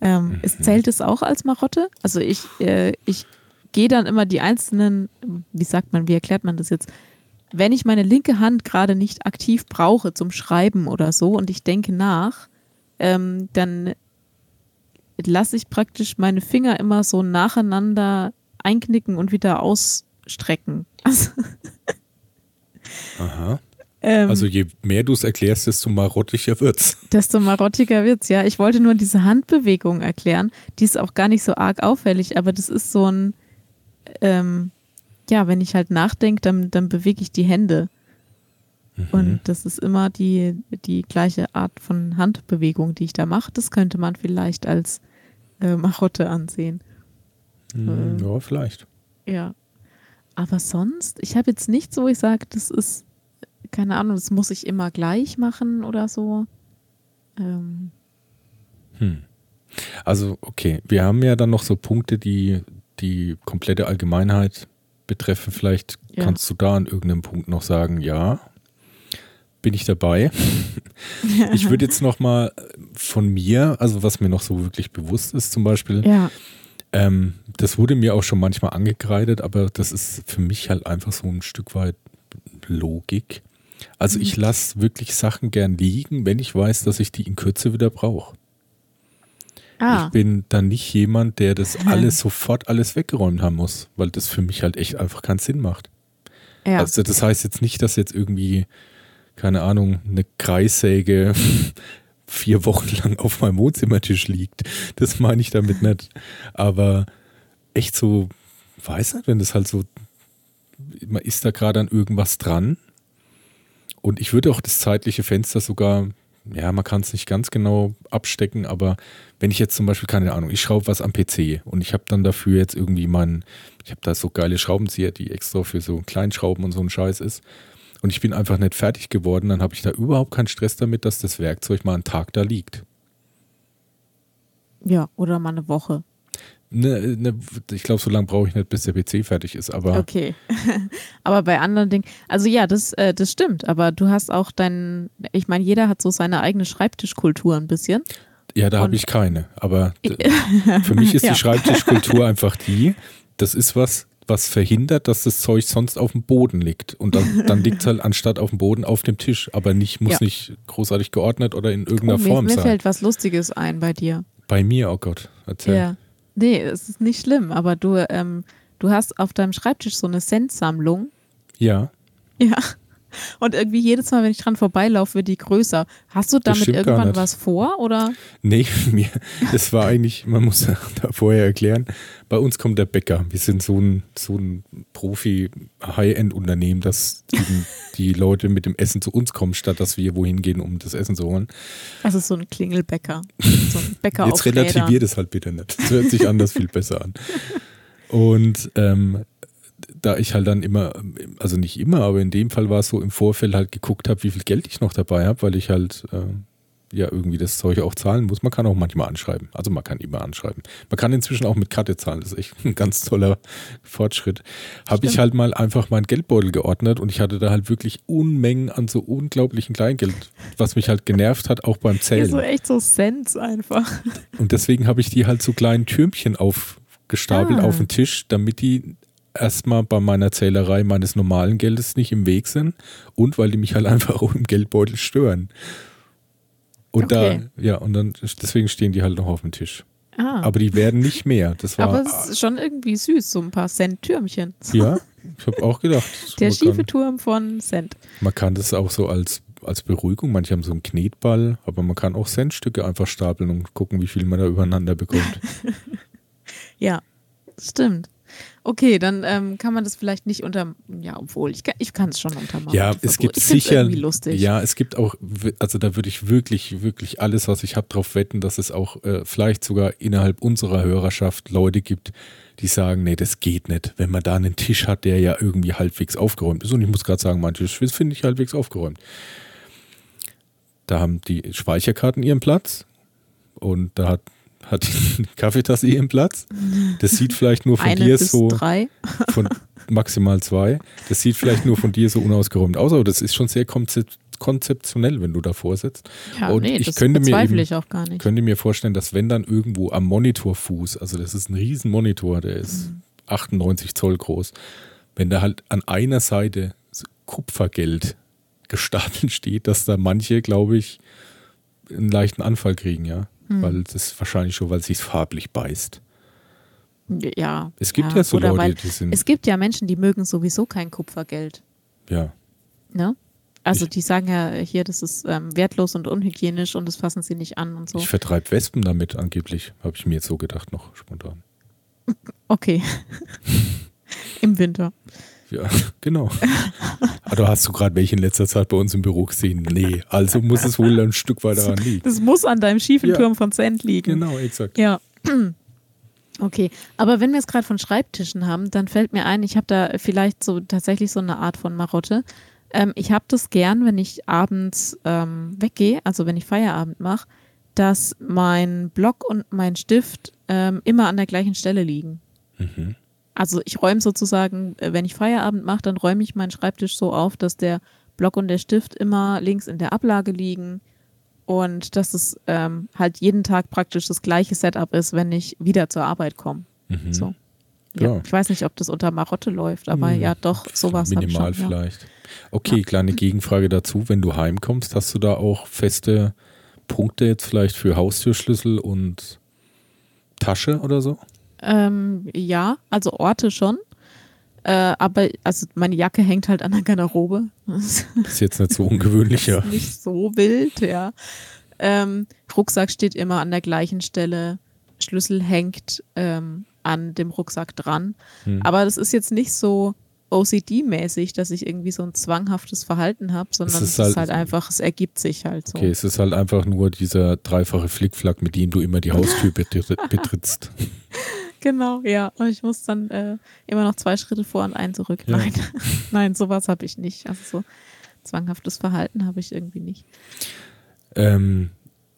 Ähm, es zählt es auch als Marotte? Also ich, äh, ich gehe dann immer die einzelnen, wie sagt man, wie erklärt man das jetzt? Wenn ich meine linke Hand gerade nicht aktiv brauche zum Schreiben oder so und ich denke nach, ähm, dann lasse ich praktisch meine Finger immer so nacheinander einknicken und wieder ausstrecken. Also, Aha. Ähm, Also je mehr du es erklärst, desto marottiger wird's. desto marottiger wird's, ja. Ich wollte nur diese Handbewegung erklären. Die ist auch gar nicht so arg auffällig, aber das ist so ein, ähm, ja, wenn ich halt nachdenke, dann, dann bewege ich die Hände. Und das ist immer die, die gleiche Art von Handbewegung, die ich da mache. Das könnte man vielleicht als äh, Marotte ansehen. Hm, Ja, vielleicht. Ja. Aber sonst, ich habe jetzt nicht so, ich sage, das ist, keine Ahnung, das muss ich immer gleich machen oder so. Ähm, Hm. Also, okay, wir haben ja dann noch so Punkte, die die komplette Allgemeinheit betreffen. Vielleicht Ja. kannst du da an irgendeinem Punkt noch sagen, ja, bin ich dabei. ich würde jetzt noch mal von mir, also was mir noch so wirklich bewusst ist, zum Beispiel, ja, ähm, das wurde mir auch schon manchmal angekreidet, aber das ist für mich halt einfach so ein Stück weit Logik. Also ich lasse wirklich Sachen gern liegen, wenn ich weiß, dass ich die in Kürze wieder brauche. ah, Ich bin dann nicht jemand, der das alles sofort alles weggeräumt haben muss, weil das für mich halt echt einfach keinen Sinn macht. ja, Also das heißt jetzt nicht, dass jetzt irgendwie, keine Ahnung, eine Kreissäge vier Wochen lang auf meinem Wohnzimmertisch liegt. Das meine ich damit nicht. Aber echt so, weiß nicht, wenn das halt so, man ist da gerade an irgendwas dran. Und ich würde auch das zeitliche Fenster sogar, ja, man kann es nicht ganz genau abstecken, aber wenn ich jetzt zum Beispiel, keine Ahnung, ich schraube was am PC und ich habe dann dafür jetzt irgendwie meinen, ich habe da so geile Schraubenzieher, die extra für so Kleinschrauben und so ein Scheiß ist. Und ich bin einfach nicht fertig geworden, dann habe ich da überhaupt keinen Stress damit, dass das Werkzeug mal einen Tag da liegt. ja, oder mal eine Woche. Ne, ne, ich glaube, so lange brauche ich nicht, bis der PC fertig ist. Aber Okay. aber bei anderen Dingen, also ja, das, äh, das stimmt, aber du hast auch deinen, ich meine, jeder hat so seine eigene Schreibtischkultur ein bisschen. ja, da habe ich keine. Aber für mich ist Ja. die Schreibtischkultur einfach die, das ist was, was verhindert, dass das Zeug sonst auf dem Boden liegt. Und dann, dann liegt es halt anstatt auf dem Boden auf dem Tisch. Aber nicht, muss Ja. nicht großartig geordnet oder in irgendeiner Oh, mir, Form mir sein. fällt was Lustiges ein bei dir. Bei mir, oh Gott, erzähl. Ja. Nee, es ist nicht schlimm, aber du, ähm, du hast auf deinem Schreibtisch so eine Centsammlung. ja. Ja. Und irgendwie jedes Mal, wenn ich dran vorbeilaufe, wird die größer. Hast du damit irgendwann was vor oder? Nee, mir, das war eigentlich, man muss da vorher erklären, bei uns kommt der Bäcker. Wir sind so ein, so ein Profi-High-End-Unternehmen, dass die, die, Leute mit dem Essen zu uns kommen, statt dass wir wohin gehen, um das Essen zu holen. Also so ein Klingelbäcker. So ein Bäcker Jetzt relativiert es halt bitte nicht. Das hört sich anders viel besser an. Und ähm, da ich halt dann immer, also nicht immer, aber in dem Fall war es so im Vorfeld halt geguckt habe, wie viel Geld ich noch dabei habe, weil ich halt äh, ja irgendwie das Zeug auch zahlen muss. Man kann auch manchmal anschreiben. Also man kann immer anschreiben. Man kann inzwischen auch mit Karte zahlen. Das ist echt ein ganz toller Fortschritt. Habe ich halt mal einfach meinen Geldbeutel geordnet und ich hatte da halt wirklich Unmengen an so unglaublichen Kleingeld, was mich halt genervt hat, auch beim Zählen. So echt so Cents einfach. Und deswegen habe ich die halt so kleinen Türmchen aufgestapelt ah. auf den Tisch, damit die erstmal bei meiner Zählerei meines normalen Geldes nicht im Weg sind und weil die mich halt einfach auch im Geldbeutel stören. Und okay. da, ja, und dann deswegen stehen die halt noch auf dem Tisch. Ah. Aber die werden nicht mehr. Das war, Aber es ist schon irgendwie süß, so ein paar Cent-Türmchen. Ja, ich habe auch gedacht. Der schiefe kann, Turm von Cent. Man kann das auch so als, als Beruhigung, manche haben so einen Knetball, aber man kann auch Centstücke einfach stapeln und gucken, wie viel man da übereinander bekommt. ja, stimmt. Okay, dann ähm, kann man das vielleicht nicht unter, ja, obwohl ich, ich kann es schon untermachen. Ja, es gibt ich sicher, ja, es gibt auch, also da würde ich wirklich, wirklich alles, was ich habe, darauf wetten, dass es auch äh, vielleicht sogar innerhalb unserer Hörerschaft Leute gibt, die sagen, nee, das geht nicht, wenn man da einen Tisch hat, der ja irgendwie halbwegs aufgeräumt ist. Und ich muss gerade sagen, mein Tisch finde ich halbwegs aufgeräumt. Da haben die Speicherkarten ihren Platz und da hat hat die Kaffeetasse ihren Platz. Das sieht vielleicht nur von Eine dir so. Drei. Von maximal zwei. Das sieht vielleicht nur von dir so unausgeräumt aus, aber das ist schon sehr konzeptionell, wenn du davor sitzt. Ja, und nee, ich das könnte mir eben, ich auch gar nicht. könnte mir vorstellen, dass wenn dann irgendwo am Monitorfuß, also das ist ein riesen Monitor, der ist mhm. 98 Zoll groß, wenn da halt an einer Seite Kupfergeld gestapelt steht, dass da manche, glaube ich, einen leichten Anfall kriegen, ja. Hm. Weil das wahrscheinlich schon, weil es sich farblich beißt. Ja. Es gibt ja, ja so Leute, weil, die sind. Es gibt ja Menschen, die mögen sowieso kein Kupfergeld. Ja. Ne? Also ich, die sagen ja hier, das ist ähm, wertlos und unhygienisch und das fassen sie nicht an und so. Ich vertreibe Wespen damit angeblich, habe ich mir jetzt so gedacht noch spontan. Okay. Im Winter. Ja, genau. Aber hast du gerade welche in letzter Zeit bei uns im Büro gesehen? Nee, also muss es wohl ein Stück weiter daran liegen. Das muss an deinem schiefen ja. Turm von Cent liegen. Genau, exakt. Ja. Okay, aber wenn wir es gerade von Schreibtischen haben, dann fällt mir ein, ich habe da vielleicht so tatsächlich so eine Art von Marotte. Ähm, ich habe das gern, wenn ich abends ähm, weggehe, also wenn ich Feierabend mache, dass mein Block und mein Stift ähm, immer an der gleichen Stelle liegen. Mhm also ich räume sozusagen, äh, wenn ich Feierabend mache, dann räume ich meinen Schreibtisch so auf, dass der Block und der Stift immer links in der Ablage liegen und dass es ähm, halt jeden Tag praktisch das gleiche Setup ist, wenn ich wieder zur Arbeit komme. Mhm. So. Ja, ja. Ich weiß nicht, ob das unter Marotte läuft, aber mhm. ja, doch, sowas Minimal schon, vielleicht. Ja. Okay, ja. kleine Gegenfrage dazu. Wenn du heimkommst, hast du da auch feste Punkte jetzt vielleicht für Haustürschlüssel und Tasche oder so? Ähm, ja, also Orte schon. Äh, aber also meine Jacke hängt halt an der Garderobe. Das ist jetzt nicht so ungewöhnlich, ja. nicht so wild, ja. Ähm, Rucksack steht immer an der gleichen Stelle. Schlüssel hängt ähm, an dem Rucksack dran. Hm. Aber das ist jetzt nicht so OCD-mäßig, dass ich irgendwie so ein zwanghaftes Verhalten habe, sondern es ist, halt, ist halt, einfach, es ergibt sich halt so. Okay, es ist halt einfach nur dieser dreifache Flickflack, mit dem du immer die Haustür betrittst. Genau, ja. Und ich muss dann äh, immer noch zwei Schritte vor und einen zurück. Ja. Nein, nein, sowas habe ich nicht. Also so zwanghaftes Verhalten habe ich irgendwie nicht. Ähm,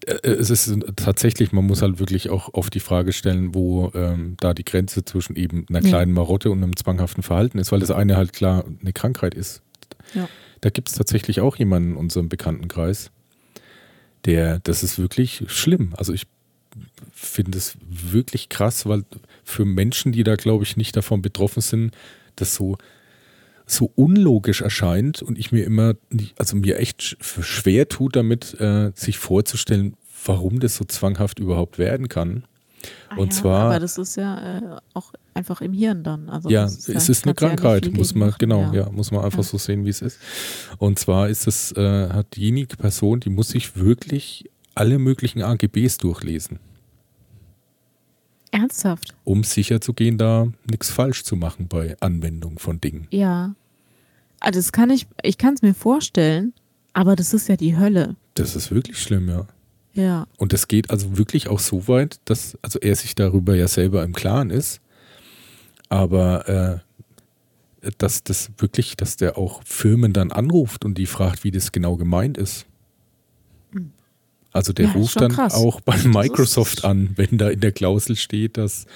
äh, es ist tatsächlich, man muss halt wirklich auch auf die Frage stellen, wo ähm, da die Grenze zwischen eben einer kleinen Marotte und einem zwanghaften Verhalten ist, weil das eine halt klar eine Krankheit ist. Ja. Da gibt es tatsächlich auch jemanden in unserem Bekanntenkreis, der, das ist wirklich schlimm. Also ich finde es wirklich krass, weil für Menschen, die da, glaube ich, nicht davon betroffen sind, das so, so unlogisch erscheint und ich mir immer, also mir echt schwer tut damit, äh, sich vorzustellen, warum das so zwanghaft überhaupt werden kann. Ah Und ja, zwar- Aber das ist ja äh, auch einfach im Hirn dann. Also ja, das es ist eine ja Krankheit, viel muss man, genau, ja. muss man einfach Ja. so sehen, wie es ist. Und zwar ist es, äh, hat diejenige Person, die muss sich wirklich alle möglichen AGBs durchlesen, Ernsthaft? um sicherzugehen, da nichts falsch zu machen bei Anwendung von Dingen. Ja. Also das kann ich, ich kann es mir vorstellen, aber das ist ja die Hölle. Das ist wirklich schlimm, ja. Ja. Und das geht also wirklich auch so weit, dass also er sich darüber ja selber im Klaren ist, aber äh, dass das wirklich, dass der auch Firmen dann anruft und die fragt, wie das genau gemeint ist. Also der Ja, ruft dann krass. auch bei Microsoft an, wenn da in der Klausel steht, dass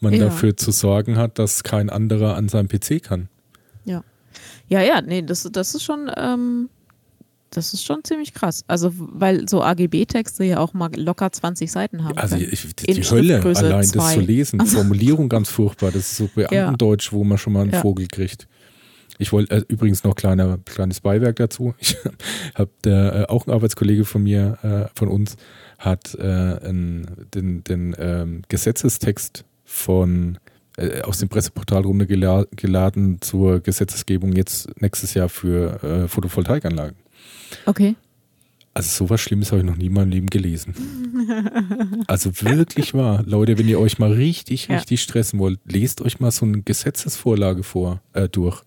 man Ja. dafür zu sorgen hat, dass kein anderer an seinem PC kann. Ja. Ja, ja, nee, das, das ist schon, ähm, das ist schon ziemlich krass. Also, weil so AGB-Texte ja auch mal locker 20 Seiten haben. Also ich, die In Hölle, allein das zwei. zu lesen, Formulierung ganz furchtbar. Das ist so Beamtendeutsch, wo man schon mal einen Ja. Vogel kriegt. Ich wollte äh, übrigens noch kleiner, kleines Beiwerk dazu. Ich habe äh, auch ein Arbeitskollege von mir, äh, von uns, hat äh, ein, den, den ähm, Gesetzestext von äh, aus dem Presseportal runtergeladen zur Gesetzesgebung jetzt nächstes Jahr für äh, Photovoltaikanlagen. Okay. Also sowas Schlimmes habe ich noch nie in meinem Leben gelesen. Also wirklich wahr. Leute, wenn ihr euch mal richtig, Ja. richtig stressen wollt, lest euch mal so eine Gesetzesvorlage vor, äh, durch.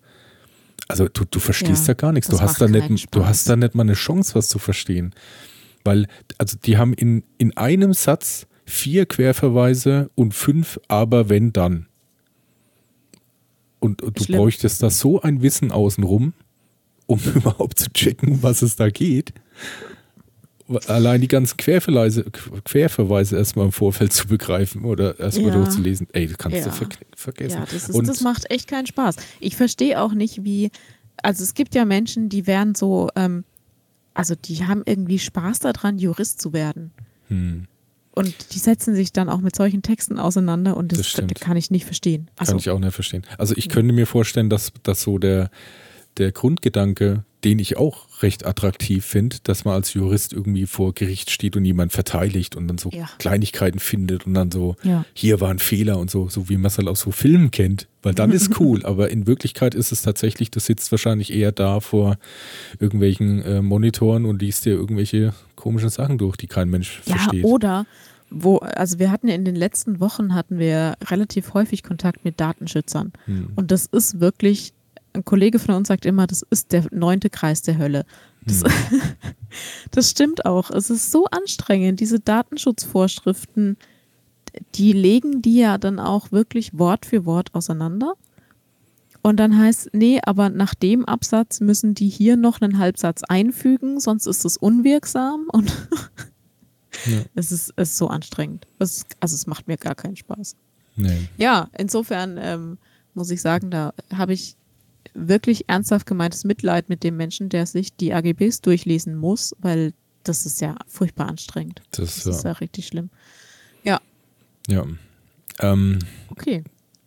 Also du, du verstehst Ja, da gar nichts. Du hast, da nicht, du hast da nicht mal eine Chance, was zu verstehen. Weil, also die haben in, in einem Satz vier Querverweise und fünf aber wenn dann. Und, und du Schlimm. bräuchtest da so ein Wissen außenrum, um überhaupt zu checken, was es da geht. Allein die ganzen Querverweise, Querverweise erstmal im Vorfeld zu begreifen oder erstmal Ja. durchzulesen. Ey, das kannst Ja. du ver vergessen. Ja, das, ist, Und das macht echt keinen Spaß. Ich verstehe auch nicht, wie, also es gibt ja Menschen, die werden so, ähm, also die haben irgendwie Spaß daran, Jurist zu werden. hm, Und die setzen sich dann auch mit solchen Texten auseinander und das, Das kann ich nicht verstehen. Also, kann ich auch nicht verstehen. Also ich könnte mir vorstellen, dass, dass so der, der Grundgedanke, den ich auch recht attraktiv finde, dass man als Jurist irgendwie vor Gericht steht und jemand verteidigt und dann so Ja. Kleinigkeiten findet und dann so, Ja. hier war ein Fehler und so, so wie man es halt aus so Filmen kennt. Weil dann ist cool, aber in Wirklichkeit ist es tatsächlich, du sitzt wahrscheinlich eher da vor irgendwelchen äh, Monitoren und liest dir irgendwelche komischen Sachen durch, die kein Mensch ja, versteht. oder wo, also wir hatten ja in den letzten Wochen hatten wir relativ häufig Kontakt mit Datenschützern. Hm. Und das ist wirklich, ein Kollege von uns sagt immer, das ist der neunte Kreis der Hölle. Das, Hm. das stimmt auch. Es ist so anstrengend, diese Datenschutzvorschriften, die legen die ja dann auch wirklich Wort für Wort auseinander. Und dann heißt, nee, aber nach dem Absatz müssen die hier noch einen Halbsatz einfügen, sonst ist es unwirksam. Und Ja. es, ist, es ist so anstrengend. Es, also es macht mir gar keinen Spaß. Nee. Ja, insofern ähm, muss ich sagen, da habe ich wirklich ernsthaft gemeintes Mitleid mit dem Menschen, der sich die AGBs durchlesen muss, weil das ist ja furchtbar anstrengend. Das, Das ist ja. ja richtig schlimm. ja. Ähm, Okay.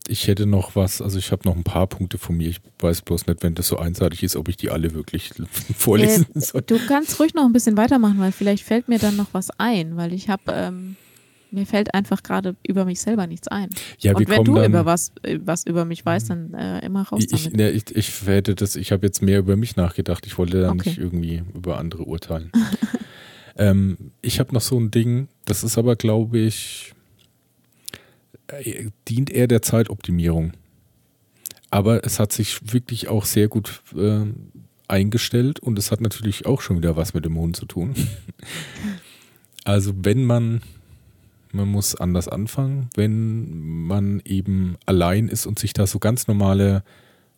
Ich hätte noch was, also ich habe noch ein paar Punkte von mir. Ich weiß bloß nicht, wenn das so einseitig ist, ob ich die alle wirklich vorlesen Äh, soll. du kannst ruhig noch ein bisschen weitermachen, weil vielleicht fällt mir dann noch was ein, weil ich habe, ähm, mir fällt einfach gerade über mich selber nichts ein. Ja, Und wenn du dann. über was, äh, was über mich weißt, dann äh, immer raus ich, damit. ne, ich, ich hätte das, ich habe jetzt mehr über mich nachgedacht. Ich wollte da Okay. nicht irgendwie über andere urteilen. ähm, ich habe noch so ein Ding, das ist aber, glaube ich, äh, dient eher der Zeitoptimierung. Aber es hat sich wirklich auch sehr gut äh, eingestellt und es hat natürlich auch schon wieder was mit dem Hund zu tun. also wenn man, man muss anders anfangen, wenn man eben allein ist und sich da so ganz normale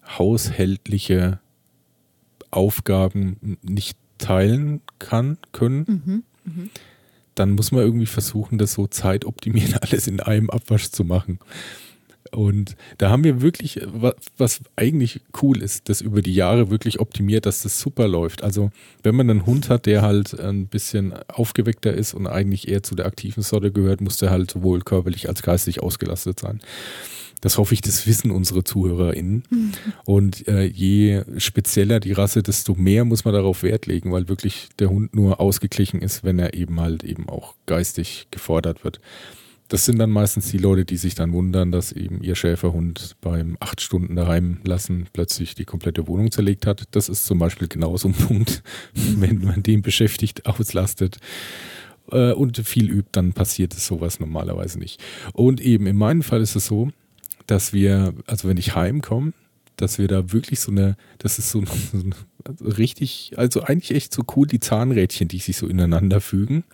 haushältliche Aufgaben nicht teilen kann, können, Mhm. Mhm. dann muss man irgendwie versuchen, das so zeitoptimiert alles in einem Abwasch zu machen. Und da haben wir wirklich, äh, wa- was eigentlich cool ist, das über die Jahre wirklich optimiert, dass das super läuft. Also wenn man einen Hund hat, der halt ein bisschen aufgeweckter ist und eigentlich eher zu der aktiven Sorte gehört, muss der halt sowohl körperlich als geistig ausgelastet sein. Das hoffe ich, das wissen unsere ZuhörerInnen. Und äh, je spezieller die Rasse, desto mehr muss man darauf Wert legen, weil wirklich der Hund nur ausgeglichen ist, wenn er eben halt eben auch geistig gefordert wird. Das sind dann meistens die Leute, die sich dann wundern, dass eben ihr Schäferhund beim acht Stunden daheim lassen plötzlich die komplette Wohnung zerlegt hat. Das ist zum Beispiel genauso ein Punkt, wenn man den beschäftigt, auslastet äh, und viel übt, dann passiert es sowas normalerweise nicht. Und eben in meinem Fall ist es so, dass wir, also wenn ich heimkomme, dass wir da wirklich so eine, das ist so, so richtig, also eigentlich echt so cool, die Zahnrädchen, die sich so ineinander fügen.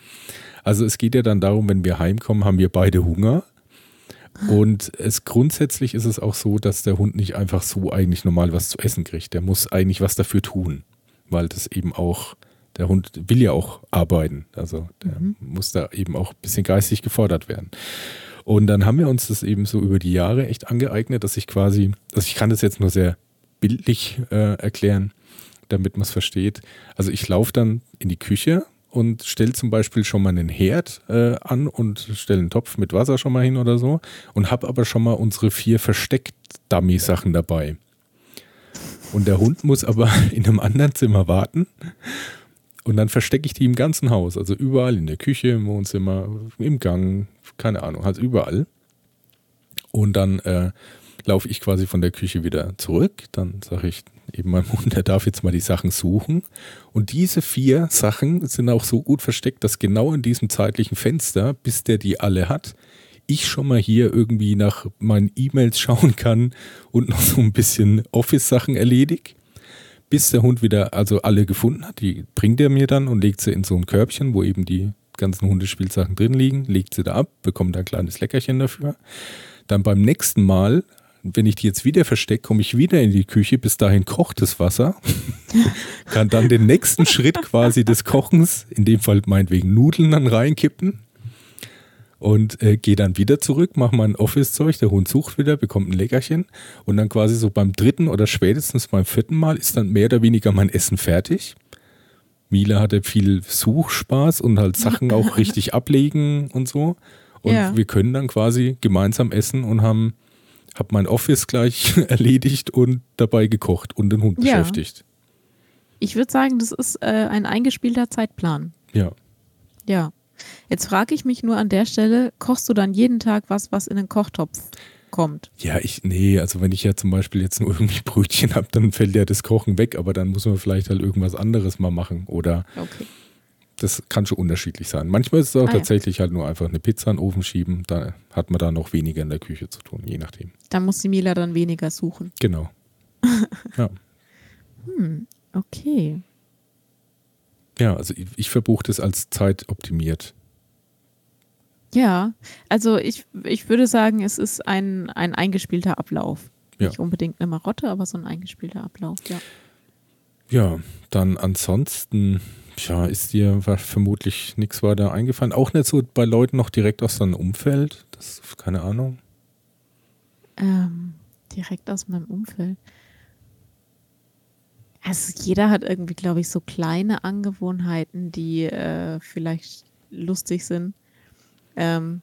Also es geht ja dann darum, wenn wir heimkommen, haben wir beide Hunger. Und es grundsätzlich ist es auch so, dass der Hund nicht einfach so eigentlich normal was zu essen kriegt. Der muss eigentlich was dafür tun, weil das eben auch, der Hund will ja auch arbeiten. Also der mhm. muss da eben auch ein bisschen geistig gefordert werden. Und dann haben wir uns das eben so über die Jahre echt angeeignet, dass ich quasi, also ich kann das jetzt nur sehr bildlich äh, erklären, damit man es versteht. Also ich laufe dann in die Küche und stelle zum Beispiel schon mal einen Herd äh, an und stelle einen Topf mit Wasser schon mal hin oder so und habe aber schon mal unsere vier Versteckt-Dummy-Sachen dabei. Und der Hund muss aber in einem anderen Zimmer warten. Und dann verstecke ich die im ganzen Haus, also überall in der Küche, im Wohnzimmer, im Gang, keine Ahnung, halt überall. Und dann äh, laufe ich quasi von der Küche wieder zurück. Dann sage ich eben meinem Hund, der darf jetzt mal die Sachen suchen. Und diese vier Sachen sind auch so gut versteckt, dass genau in diesem zeitlichen Fenster, bis der die alle hat, ich schon mal hier irgendwie nach meinen E-Mails schauen kann und noch so ein bisschen Office-Sachen erledige. Bis der Hund wieder also alle gefunden hat, die bringt er mir dann und legt sie in so ein Körbchen, wo eben die ganzen Hundespielsachen drin liegen, legt sie da ab, bekommt ein kleines Leckerchen dafür. Dann beim nächsten Mal wenn ich die jetzt wieder verstecke, komme ich wieder in die Küche. Bis dahin kocht das Wasser. Kann dann den nächsten Schritt quasi des Kochens, in dem Fall meinetwegen Nudeln, dann reinkippen. Und äh, gehe dann wieder zurück, mache mein Office-Zeug. Der Hund sucht wieder, bekommt ein Leckerchen. Und dann quasi so beim dritten oder spätestens beim vierten Mal ist dann mehr oder weniger mein Essen fertig. Mila hatte viel Suchspaß und halt Sachen auch richtig ablegen und so. Und ja. wir können dann quasi gemeinsam essen und haben habe mein Office gleich erledigt und dabei gekocht und den Hund ja. beschäftigt. Ich würde sagen, das ist äh, ein eingespielter Zeitplan. Ja. Ja. Jetzt frage ich mich nur an der Stelle, kochst du dann jeden Tag was, was in den Kochtopf kommt? Ja, ich, nee, also wenn ich ja zum Beispiel jetzt nur irgendwie Brötchen habe, dann fällt ja das Kochen weg, aber dann muss man vielleicht halt irgendwas anderes mal machen oder okay das kann schon unterschiedlich sein. Manchmal ist es auch ah, tatsächlich ja. halt nur einfach eine Pizza in den Ofen schieben. Da hat man da noch weniger in der Küche zu tun, je nachdem. Da muss die Mila dann weniger suchen. Genau. ja. Hm, okay. Ja, also ich, ich verbuche das als zeitoptimiert. Ja, also ich, ich würde sagen, es ist ein, ein eingespielter Ablauf. Ja. Nicht unbedingt eine Marotte, aber so ein eingespielter Ablauf, ja. Ja, dann ansonsten Tja, ist dir vermutlich nichts weiter eingefallen? Auch nicht so bei Leuten noch direkt aus deinem Umfeld? Das ist keine Ahnung. Ähm, direkt aus meinem Umfeld. Also jeder hat irgendwie, glaube ich, so kleine Angewohnheiten, die äh, vielleicht lustig sind. Ähm,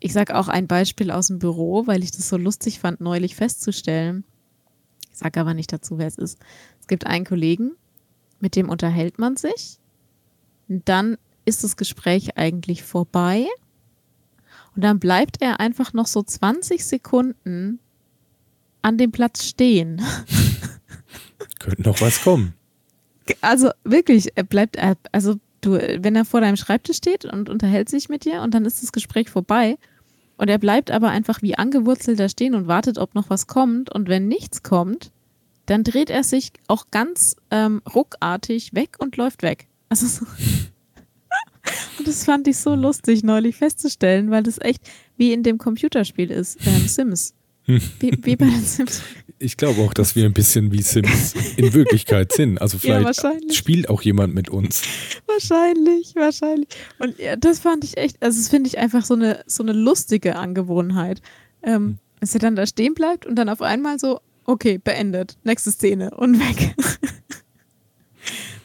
ich sage auch ein Beispiel aus dem Büro, weil ich das so lustig fand, neulich festzustellen. Ich sage aber nicht dazu, wer es ist. Es gibt einen Kollegen, mit dem unterhält man sich. Dann ist das Gespräch eigentlich vorbei. Und dann bleibt er einfach noch so 20 Sekunden an dem Platz stehen. Könnte noch was kommen. Also wirklich, er bleibt, also du, wenn er vor deinem Schreibtisch steht und unterhält sich mit dir und dann ist das Gespräch vorbei und er bleibt aber einfach wie angewurzelt da stehen und wartet, ob noch was kommt und wenn nichts kommt, dann dreht er sich auch ganz ähm, ruckartig weg und läuft weg. Also so und das fand ich so lustig neulich festzustellen, weil das echt wie in dem Computerspiel ist, ähm, Sims. Wie, wie, bei den Sims. Ich glaube auch, dass wir ein bisschen wie Sims in Wirklichkeit sind. Also vielleicht ja, spielt auch jemand mit uns. Wahrscheinlich, wahrscheinlich. Und ja, das fand ich echt, also das finde ich einfach so eine, so eine lustige Angewohnheit. Ähm, hm. dass er dann da stehen bleibt und dann auf einmal so Okay, beendet. Nächste Szene und weg.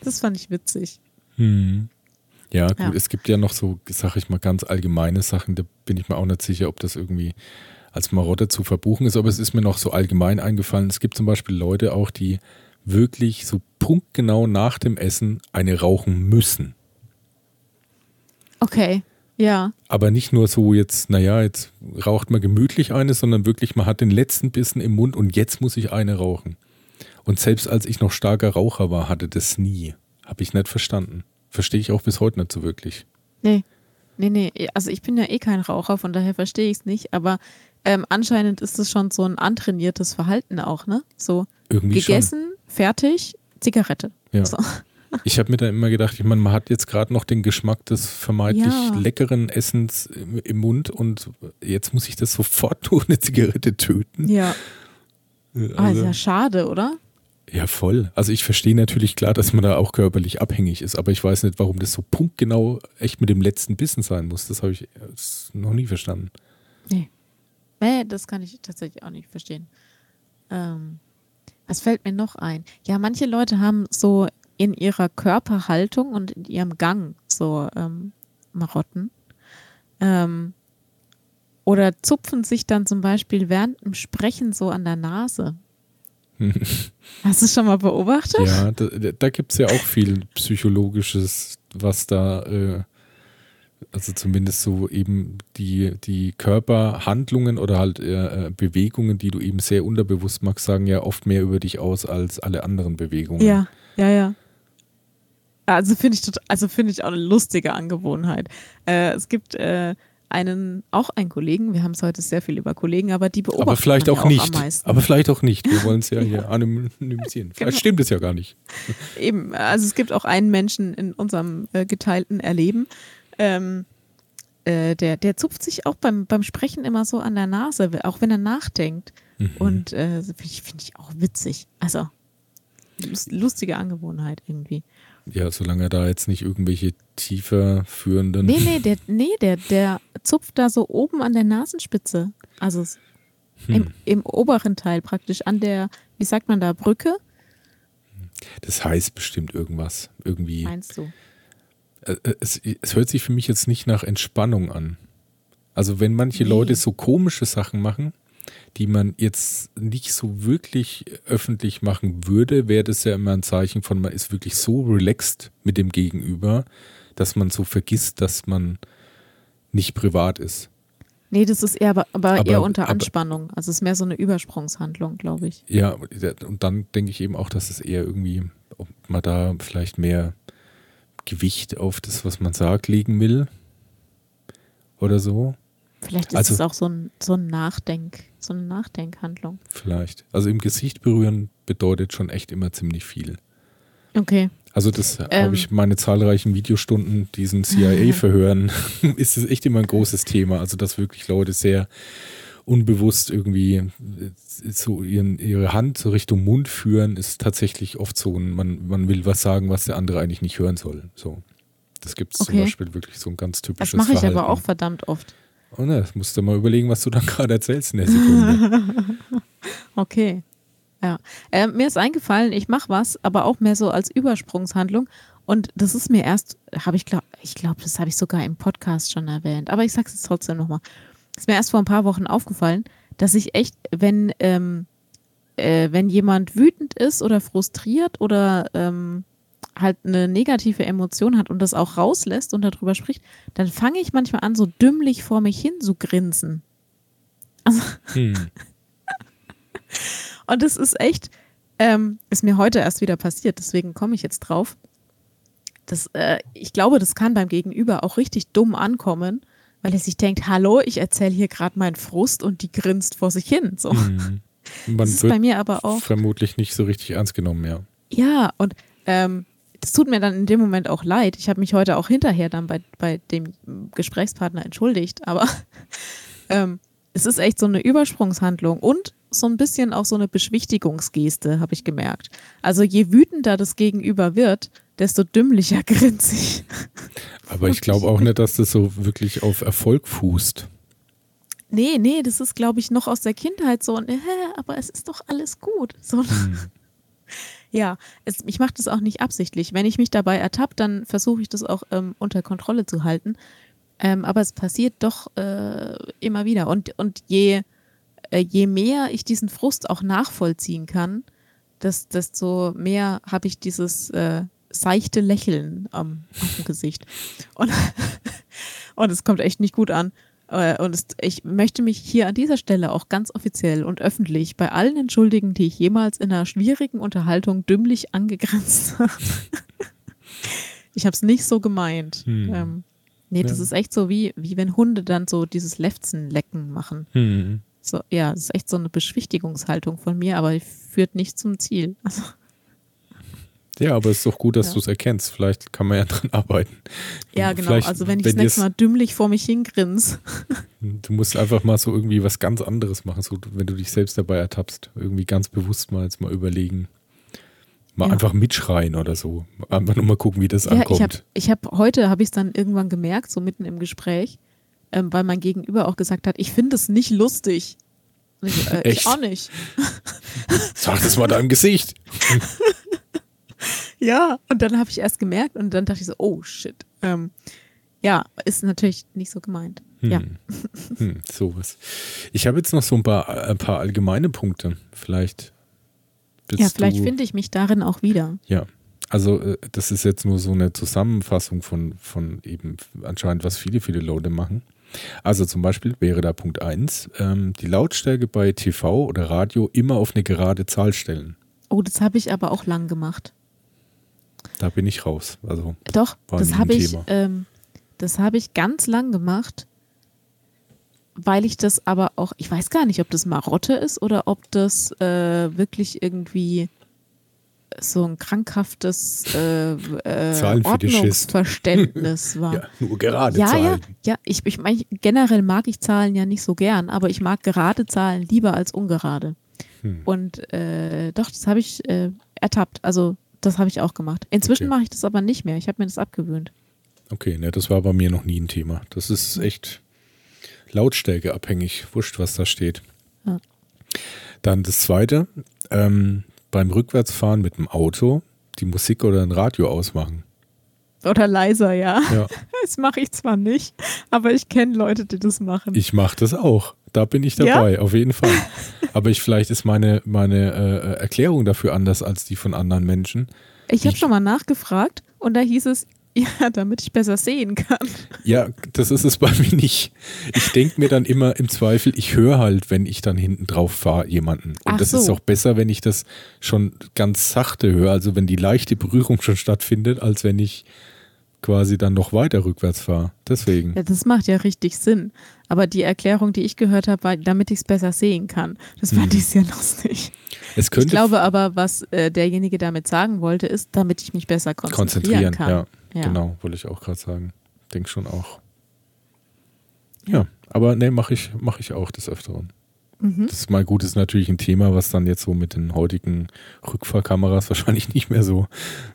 das fand ich witzig. Hm. Ja, gut, ja. es gibt ja noch so, sag ich mal, ganz allgemeine Sachen, da bin ich mir auch nicht sicher, ob das irgendwie als Marotte zu verbuchen ist, aber es ist mir noch so allgemein eingefallen. Es gibt zum Beispiel Leute auch, die wirklich so punktgenau nach dem Essen eine rauchen müssen. Okay. Ja. Aber nicht nur so jetzt, naja, jetzt raucht man gemütlich eine, sondern wirklich, man hat den letzten Bissen im Mund und jetzt muss ich eine rauchen. Und selbst als ich noch starker Raucher war, hatte das nie. Habe ich nicht verstanden. Verstehe ich auch bis heute nicht so wirklich. Nee. Nee, nee. Also ich bin ja eh kein Raucher, von daher verstehe ich es nicht. Aber ähm, anscheinend ist es schon so ein antrainiertes Verhalten auch, ne? So Irgendwie gegessen, schon. fertig, Zigarette. Ja. So. Ich habe mir da immer gedacht, ich meine, man hat jetzt gerade noch den Geschmack des vermeintlich Ja. leckeren Essens im, im Mund und jetzt muss ich das sofort durch eine Zigarette töten. Ja. Äh, Ah, ist ja schade, oder? Ja, voll. Also ich verstehe natürlich klar, dass man da auch körperlich abhängig ist, aber ich weiß nicht, warum das so punktgenau echt mit dem letzten Bissen sein muss. Das habe ich noch nie verstanden. Nee. Nee, das kann ich tatsächlich auch nicht verstehen. Ähm, was fällt mir noch ein? Ja, manche Leute haben so in ihrer Körperhaltung und in ihrem Gang so ähm, Marotten. Ähm, oder zupfen sich dann zum Beispiel während dem Sprechen so an der Nase. Hast du es schon mal beobachtet? Ja, da, da gibt es ja auch viel Psychologisches, was da, äh, also zumindest so eben die, die Körperhandlungen oder halt äh, äh, Bewegungen, die du eben sehr unterbewusst machst, sagen ja oft mehr über dich aus als alle anderen Bewegungen. Ja, ja, ja. Also finde ich, tot- also finde ich auch eine lustige Angewohnheit. Äh, es gibt äh, einen, auch einen Kollegen, wir haben es heute sehr viel über Kollegen, aber die beobachten Aber vielleicht auch ja nicht. am meisten. Aber vielleicht auch nicht. Wir wollen es ja hier anonymisieren. Vielleicht Genau. stimmt es ja gar nicht. Eben, also es gibt auch einen Menschen in unserem äh, geteilten Erleben, ähm, äh, der, der zupft sich auch beim, beim Sprechen immer so an der Nase, auch wenn er nachdenkt. Mhm. Und äh, finde ich, find ich auch witzig. Also lust- lustige Angewohnheit irgendwie. Ja, solange er da jetzt nicht irgendwelche tiefer führenden. Nee, nee, der, nee, der, der zupft da so oben an der Nasenspitze. Also Hm. im, im oberen Teil praktisch, an der, wie sagt man da, Brücke, Das heißt bestimmt irgendwas. Irgendwie. meinst du? Äh, äh, Es, es hört sich für mich jetzt nicht nach Entspannung an. Also wenn manche Nee. Leute so komische Sachen machen, die man jetzt nicht so wirklich öffentlich machen würde, wäre das ja immer ein Zeichen von, man ist wirklich so relaxed mit dem Gegenüber, dass man so vergisst, dass man nicht privat ist. Nee, das ist eher, aber, aber Aber- eher unter aber- Anspannung. Also es ist mehr so eine Übersprungshandlung, glaube ich. Ja, und dann denke ich eben auch, dass es eher irgendwie, ob man da vielleicht mehr Gewicht auf das, was man sagt, legen will. Oder so. Vielleicht ist Also- es auch so, ein, so ein Nachdenk, so eine Nachdenkhandlung. Vielleicht. Also im Gesicht berühren bedeutet schon echt immer ziemlich viel. Okay. Also das Ähm. habe ich meine zahlreichen Videostunden, diesen CIA-Verhören, ist es echt immer ein großes Thema. Also dass wirklich Leute sehr unbewusst irgendwie äh, so ihren, ihre Hand so Richtung Mund führen, ist tatsächlich oft so, ein, man, man will was sagen, was der andere eigentlich nicht hören soll. So. Das gibt es zum Okay. Beispiel wirklich so ein ganz typisches Das mache ich Verhalten. aber auch verdammt oft. Oh ne, das musst du mal überlegen, was du dann gerade erzählst in der Sekunde. Okay. Ja. Äh, mir ist eingefallen, ich mache was, aber auch mehr so als Übersprungshandlung. Und das ist mir erst, habe ich glaube, ich glaube, das habe ich sogar im Podcast schon erwähnt. Aber ich sage es jetzt trotzdem nochmal. Ist mir erst vor ein paar Wochen aufgefallen, dass ich echt, wenn, ähm, äh, wenn jemand wütend ist oder frustriert oder ähm, halt eine negative Emotion hat und das auch rauslässt und darüber spricht, dann fange ich manchmal an, so dümmlich vor mich hin zu grinsen. Hm. Und das ist echt, ähm, ist mir heute erst wieder passiert, deswegen komme ich jetzt drauf. Das, äh, ich glaube, das kann beim Gegenüber auch richtig dumm ankommen, weil er sich denkt, hallo, ich erzähle hier gerade meinen Frust und die grinst vor sich hin. So. Hm. Man Das ist bei mir aber auch. vermutlich nicht so richtig ernst genommen, ja. Ja, und ähm, das tut mir dann in dem Moment auch leid. Ich habe mich heute auch hinterher dann bei, bei dem Gesprächspartner entschuldigt, aber ähm, es ist echt so eine Übersprungshandlung und so ein bisschen auch so eine Beschwichtigungsgeste, habe ich gemerkt. Also je wütender das Gegenüber wird, desto dümmlicher grinse ich. Aber ich glaube auch nicht, dass das so wirklich auf Erfolg fußt. Nee, nee, das ist, glaube ich, noch aus der Kindheit so, und, äh, aber es ist doch alles gut. So, Hm. Ja, es, ich mache das auch nicht absichtlich. Wenn ich mich dabei ertappe, dann versuche ich das auch ähm, unter Kontrolle zu halten. Ähm, aber es passiert doch äh, immer wieder. Und, und je, äh, je mehr ich diesen Frust auch nachvollziehen kann, das, desto mehr habe ich dieses äh, seichte Lächeln am, dem Gesicht. Und Und es kommt echt nicht gut an. Äh, Und ich möchte mich hier an dieser Stelle auch ganz offiziell und öffentlich bei allen entschuldigen, die ich jemals in einer schwierigen Unterhaltung dümmlich angegrenzt habe. ich habe es nicht so gemeint. Hm. Ähm, nee, das Ja. ist echt so wie, wie wenn Hunde dann so dieses Lefzenlecken machen. Hm. So, ja, das ist echt so eine Beschwichtigungshaltung von mir, aber die führt nicht zum Ziel. Also, Ja, aber es ist doch gut, dass Ja. du es erkennst. Vielleicht kann man ja dran arbeiten. ja, genau. Vielleicht, Also wenn ich das nächste Mal dümmlich vor mich hingrins. Du musst einfach mal so irgendwie was ganz anderes machen, so wenn du dich selbst dabei ertappst. Irgendwie ganz bewusst mal jetzt mal überlegen. Mal Ja. einfach mitschreien oder so. Einfach nur mal gucken, wie das Ja, ich ankommt. habe ich hab, heute habe ich es dann irgendwann gemerkt, so mitten im Gespräch, ähm, weil mein Gegenüber auch gesagt hat, ich finde es nicht lustig. Ich, äh, ich auch nicht. Sag das mal deinem Gesicht. Ja, und dann habe ich erst gemerkt und dann dachte ich so, oh shit. Ähm, ja, ist natürlich nicht so gemeint. Ja. Hm, sowas. Ich habe jetzt noch so ein paar, ein paar allgemeine Punkte. Vielleicht. Ja, vielleicht finde ich mich darin auch wieder. Ja, also äh, das ist jetzt nur so eine Zusammenfassung von, von eben anscheinend, was viele, viele Leute machen. Also zum Beispiel wäre da Punkt 1, ähm, die Lautstärke bei TV oder Radio immer auf eine gerade Zahl stellen. Oh, das habe ich aber auch lang gemacht. Da bin ich raus. Also Doch, das habe ich, ähm, das habe ich ganz lang gemacht, weil ich das aber auch, ich weiß gar nicht, ob das Marotte ist oder ob das äh, wirklich irgendwie so ein krankhaftes äh, äh. Ordnungsverständnis war. ja, nur gerade Ja, Zahlen. ja, ja. Ich, ich mein, generell mag ich Zahlen ja nicht so gern, aber ich mag gerade Zahlen lieber als ungerade. Hm. Und äh, doch, das habe ich äh, ertappt. Also das habe ich auch gemacht. Inzwischen Okay. mache ich das aber nicht mehr. Ich habe mir das abgewöhnt. Okay, ne, das war bei mir noch nie ein Thema. Das ist echt lautstärkeabhängig. Wurscht, was da steht. Ja. Dann das zweite, ähm, beim Rückwärtsfahren mit dem Auto die Musik oder ein Radio ausmachen. Oder leiser, ja. Ja, Das mache ich zwar nicht, aber ich kenne Leute, die das machen. ich mache das auch. Da bin ich Ja? dabei, auf jeden Fall. Aber ich, vielleicht ist meine, meine äh, Erklärung dafür anders als die von anderen Menschen. Ich habe schon mal nachgefragt und da hieß es, ja, damit ich besser sehen kann. Ja, das ist es bei mir nicht. Ich denke mir dann immer im Zweifel, ich höre halt, wenn ich dann hinten drauf fahre, jemanden. Und Ach das so. ist auch besser, wenn ich das schon ganz sachte höre, also wenn die leichte Berührung schon stattfindet, als wenn ich quasi dann noch weiter rückwärts fahre. Deswegen. Ja, das macht ja richtig Sinn. Aber die Erklärung, die ich gehört habe, war, damit ich es besser sehen kann. Das fand Hm. ich sehr lustig. Es Ich könnte glaube aber, was äh, derjenige damit sagen wollte, ist, damit ich mich besser konzentrieren, konzentrieren. kann. Ja, Ja. genau, wollte ich auch gerade sagen. Denk schon auch. Ja, aber ne, mache ich, mach ich auch des Öfteren. Mhm. Das ist mal gut, ist natürlich ein Thema, was dann jetzt so mit den heutigen Rückfahrkameras wahrscheinlich nicht mehr so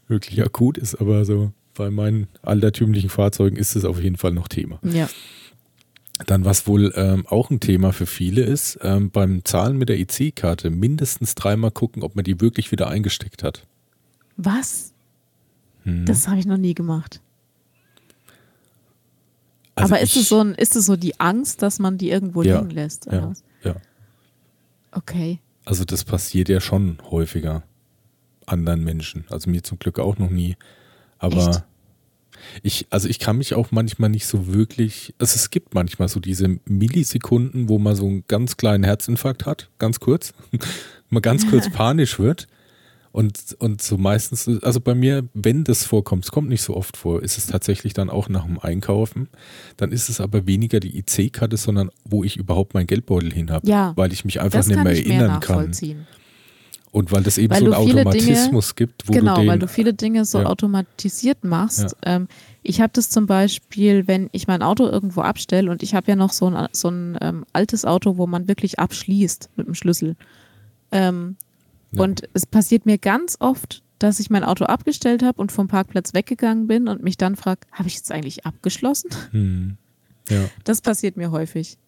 wirklich akut ist, aber so bei meinen altertümlichen Fahrzeugen ist es auf jeden Fall noch Thema. Ja. Dann, was wohl ähm, auch ein Thema für viele ist, ähm, beim Zahlen mit der IC-Karte mindestens dreimal gucken, ob man die wirklich wieder eingesteckt hat. Was? Hm. Das habe ich noch nie gemacht. Also aber ist es, so ein, ist es so die Angst, dass man die irgendwo Ja, liegen lässt? Oder Ja, was? ja. Okay. Also das passiert ja schon häufiger anderen Menschen. Also mir zum Glück auch noch nie. Aber Echt? ich, also ich kann mich auch manchmal nicht so wirklich, also es gibt manchmal so diese Millisekunden, wo man so einen ganz kleinen Herzinfarkt hat, ganz kurz, man ganz kurz panisch wird. Und, und so meistens, also bei mir, wenn das vorkommt, es kommt nicht so oft vor, ist es tatsächlich dann auch nach dem Einkaufen. Dann ist es aber weniger die IC-Karte, sondern wo ich überhaupt meinen Geldbeutel hin habe. Ja, weil ich mich einfach nicht mehr ich mehr erinnern kann. Und weil das eben Weil so einen Automatismus gibt, wo genau, du den. weil du viele Dinge so Ja. automatisiert machst. Ähm, ich habe das zum Beispiel, wenn ich mein Auto irgendwo abstelle und ich habe ja noch so ein, so ein ähm, altes Auto, wo man wirklich abschließt mit dem Schlüssel. Ähm, Ja. Und es passiert mir ganz oft, dass ich mein Auto abgestellt habe und vom Parkplatz weggegangen bin und mich dann frage, habe ich jetzt eigentlich abgeschlossen? hm, ja. Das passiert mir häufig.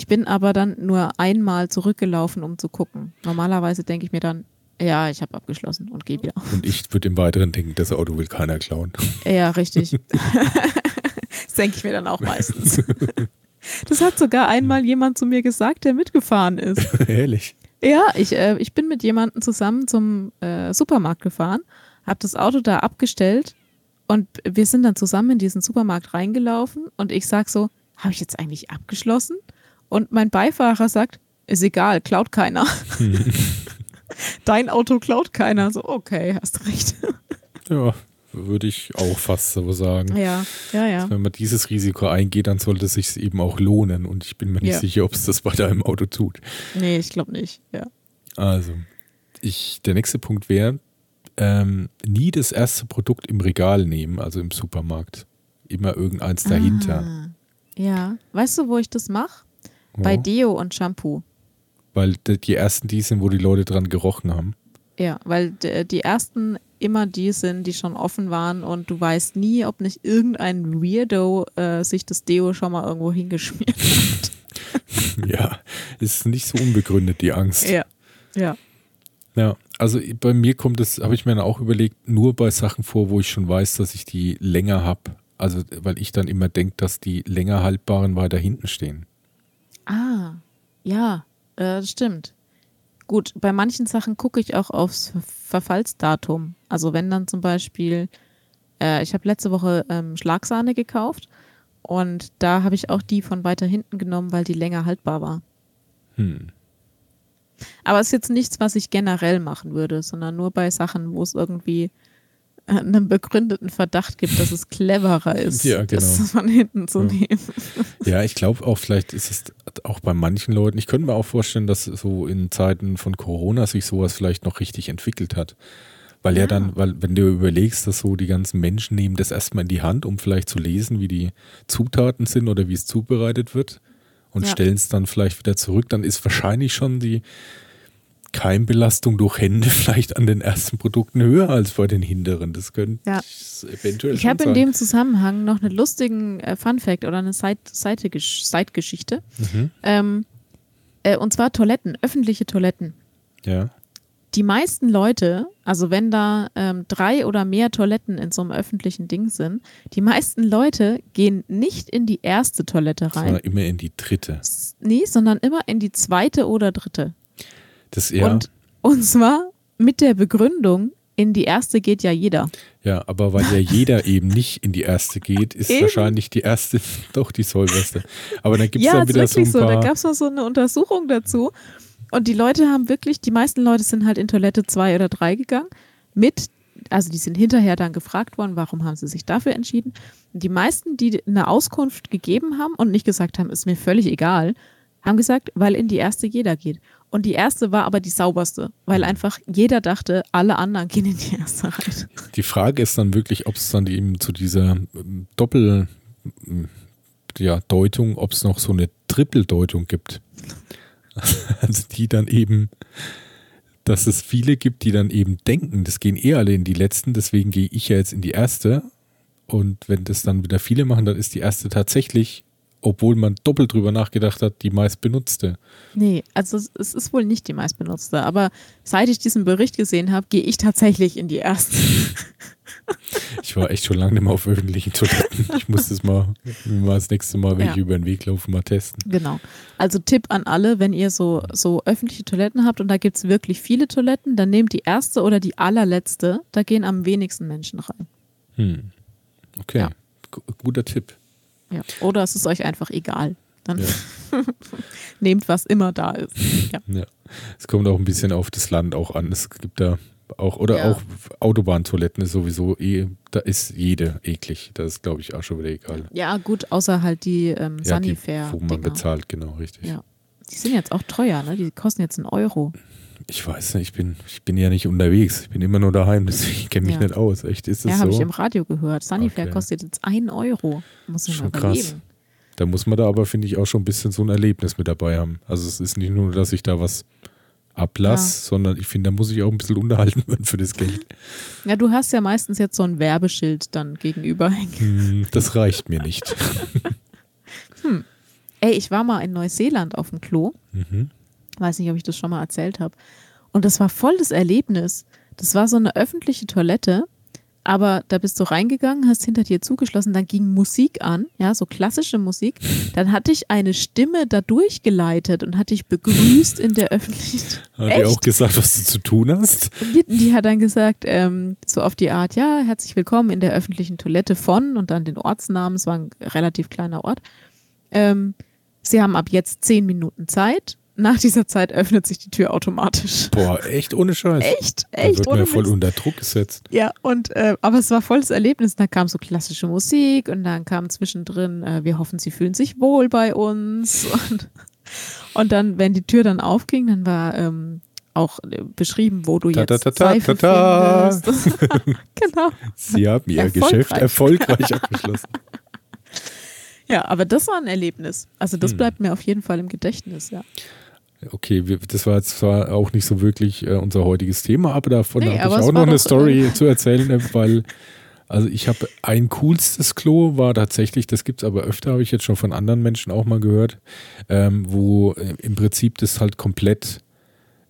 Ich bin aber dann nur einmal zurückgelaufen, um zu gucken. Normalerweise denke ich mir dann, ja, ich habe abgeschlossen und gehe wieder. Und ich würde im Weiteren denken, das Auto will keiner klauen. Ja, richtig. das denke ich mir dann auch meistens. Das hat sogar einmal jemand zu mir gesagt, der mitgefahren ist. Ehrlich. Ja, ich, äh, ich bin mit jemandem zusammen zum äh, Supermarkt gefahren, habe das Auto da abgestellt Und wir sind dann zusammen in diesen Supermarkt reingelaufen und ich sag so, habe ich jetzt eigentlich abgeschlossen? Und mein Beifahrer sagt, ist egal, klaut keiner. Dein Auto klaut keiner. So, okay, hast recht. Ja, würde ich auch fast so sagen. Ja, ja, ja. Wenn man dieses Risiko eingeht, dann sollte es sich eben auch lohnen. Und ich bin mir nicht Ja. sicher, ob es das bei deinem Auto tut. Nee, ich glaube nicht. Ja. Also, ich, der nächste Punkt wäre, ähm, nie das erste Produkt im Regal nehmen, also im Supermarkt. Immer irgendeins dahinter. Ah, ja. Weißt du, wo ich das mache? Bei. Deo und Shampoo. Weil die ersten die sind, wo die Leute dran gerochen haben. Ja, weil die ersten immer die sind, die schon offen waren und du weißt nie, ob nicht irgendein Weirdo äh, sich das Deo schon mal irgendwo hingeschmiert hat. ja, ist nicht so unbegründet, die Angst. Ja. Ja. Ja, also bei mir kommt es, habe ich mir dann auch überlegt, nur bei Sachen vor, wo ich schon weiß, dass ich die länger habe. Also, weil ich dann immer denke, dass die länger haltbaren weiter hinten stehen. Ah, ja, äh, stimmt. Gut, bei manchen Sachen gucke ich auch aufs Ver Verfallsdatum. Also wenn dann zum Beispiel, äh, ich habe letzte Woche ähm, Schlagsahne gekauft und da habe ich auch die von weiter hinten genommen, weil die länger haltbar war. Hm. Aber es ist jetzt nichts, was ich generell machen würde, sondern nur bei Sachen, wo es irgendwie einen begründeten Verdacht gibt, dass es cleverer ist, Ja, genau. das von hinten zu Ja. nehmen. Ja, ich glaube auch, vielleicht ist es auch bei manchen Leuten, ich könnte mir auch vorstellen, dass so in Zeiten von Corona sich sowas vielleicht noch richtig entwickelt hat. Weil ja, Ja. dann, weil wenn du überlegst, dass so die ganzen Menschen nehmen das erstmal in die Hand, um vielleicht zu lesen, wie die Zutaten sind oder wie es zubereitet wird und Ja. stellen es dann vielleicht wieder zurück, dann ist wahrscheinlich schon die Keimbelastung durch Hände vielleicht an den ersten Produkten höher als bei den hinteren. Das könnte Ja. eventuell Ich habe in dem Zusammenhang noch einen lustigen äh, Fun-Fact oder eine Seitgeschichte. Mhm. Ähm, äh, und zwar Toiletten, öffentliche Toiletten. Ja. Die meisten Leute, also wenn da ähm, drei oder mehr Toiletten in so einem öffentlichen Ding sind, die meisten Leute gehen nicht in die erste Toilette rein. Sondern immer in die dritte. Nee, sondern immer in die zweite oder dritte. Das ja. Und, und zwar mit der Begründung, in die erste geht ja jeder. Ja, aber weil ja jeder eben nicht in die erste geht, ist Eben. wahrscheinlich die erste doch die säuberste. Aber dann gibt es ja, dann ist wieder so wirklich ein so. Da paar. gab es mal so eine Untersuchung dazu. Und die Leute haben wirklich, die meisten Leute sind halt in Toilette zwei oder drei gegangen. Mit, also die sind hinterher dann gefragt worden, warum haben sie sich dafür entschieden. Und die meisten, die eine Auskunft gegeben haben und nicht gesagt haben, ist mir völlig egal, haben gesagt, weil in die erste jeder geht. Und die erste war aber die sauberste, weil einfach jeder dachte, alle anderen gehen in die erste rein. die Frage ist dann wirklich, ob es dann eben zu dieser ähm, Doppel ähm, ja, Deutung, ob es noch so eine Trippeldeutung gibt. Also die dann eben, dass es viele gibt, die dann eben denken, das gehen eh alle in die letzten, deswegen gehe ich ja jetzt in die erste. Und wenn das dann wieder viele machen, dann ist die erste tatsächlich, obwohl man doppelt drüber nachgedacht hat, die meist benutzte. Nee, also es, ist wohl nicht die meistbenutzte, aber seit ich diesen Bericht gesehen habe, gehe ich tatsächlich in die erste. Ich war echt schon lange nicht mehr auf öffentlichen Toiletten. Ich muss das mal, mal das nächste Mal, wenn Ja. ich über den Weg laufe, mal testen. Genau. Also Tipp an alle, wenn ihr so, so öffentliche Toiletten habt und da gibt es wirklich viele Toiletten, dann nehmt die erste oder die allerletzte. Da gehen am wenigsten Menschen rein. Hm. Okay, Ja. Gu- guter Tipp. Ja. Oder es ist euch einfach egal. Dann Ja. nehmt, was immer da ist. Ja. Ja. Es kommt auch ein bisschen auf das Land auch an. Es gibt da auch, oder Ja. auch Autobahntoiletten ist sowieso eh, da ist jede eklig. Das ist, glaube ich, auch schon wieder egal. ja, gut, außer halt die ähm, Ja, die, Sanifair. wo man bezahlt, genau, richtig. Ja. Die sind jetzt auch teuer, ne? Die kosten jetzt einen Euro. Ich weiß nicht, ich bin, ich bin ja nicht unterwegs. Ich bin immer nur daheim, deswegen kenne ich mich Ja. nicht aus. Echt, ist das Ja, habe ich so? im Radio gehört. Sanifair Okay. kostet jetzt einen Euro. Muss ich mal Schon krass. Da muss man da aber, finde ich, auch schon ein bisschen so ein Erlebnis mit dabei haben. Also es ist nicht nur, dass ich da was ablasse, sondern ich finde, da muss ich auch ein bisschen unterhalten werden für das Geld. Ja, du hast ja meistens jetzt so ein Werbeschild dann gegenüber hängen. Hm, Das reicht mir nicht. Ey, ich war mal in Neuseeland auf dem Klo. Mhm. Weiß nicht, ob ich das schon mal erzählt habe. Und das war voll das Erlebnis. Das war so eine öffentliche Toilette, aber da bist du reingegangen, hast hinter dir zugeschlossen, dann ging Musik an, ja, so klassische Musik. Dann hatte ich eine Stimme da durchgeleitet und hatte dich begrüßt in der Öffentlichkeit. Hat die auch gesagt, was du zu tun hast? Die, die hat dann gesagt, ähm, so auf die Art, ja, herzlich willkommen in der öffentlichen Toilette von und dann den Ortsnamen, es war ein relativ kleiner Ort. Ähm, Sie haben ab jetzt zehn Minuten Zeit nach dieser Zeit öffnet sich die Tür automatisch. Boah, echt ohne Scheiß. Echt, echt. Da wird ohne mir voll unter Druck gesetzt. Ja, und äh, aber es war volles Erlebnis. Da kam so klassische Musik und dann kam zwischendrin, äh, wir hoffen, Sie fühlen sich wohl bei uns. Und, und dann, wenn die Tür dann aufging, dann war ähm, auch äh, beschrieben, wo du jetzt ta, ta, ta, findest. genau. Sie haben ihr Geschäft erfolgreich abgeschlossen. Ja, aber das war ein Erlebnis. Also das hm. bleibt mir auf jeden Fall im Gedächtnis, ja. Okay, wir, das war jetzt zwar auch nicht so wirklich äh, unser heutiges Thema, aber davon nee, habe ich auch noch eine Story äh, zu erzählen, äh, weil also ich habe ein coolstes Klo war tatsächlich, das gibt es aber öfter, habe ich jetzt schon von anderen Menschen auch mal gehört, ähm, wo äh, im Prinzip das halt komplett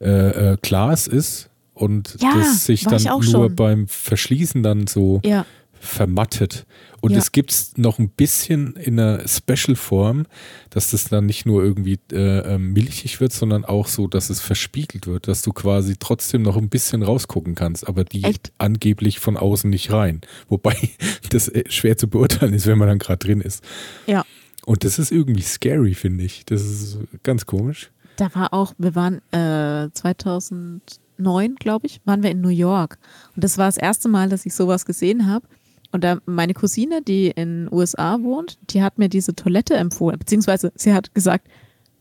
äh, äh, Glas ist und ja, das sich dann nur schon. beim Verschließen dann so ja. vermattet. Und Ja. es gibt es noch ein bisschen in einer Special-Form, dass das dann nicht nur irgendwie äh, ähm, milchig wird, sondern auch so, dass es verspiegelt wird, dass du quasi trotzdem noch ein bisschen rausgucken kannst, aber die Echt? angeblich von außen nicht rein. Wobei das äh, schwer zu beurteilen ist, wenn man dann gerade drin ist. Ja. Und das ist irgendwie scary, finde ich. Das ist ganz komisch. Da war auch, wir waren äh, 2009, glaube ich, waren wir in New York. Und das war das erste Mal, dass ich sowas gesehen habe. Und da meine Cousine, die in den USA wohnt, die hat mir diese Toilette empfohlen, beziehungsweise sie hat gesagt,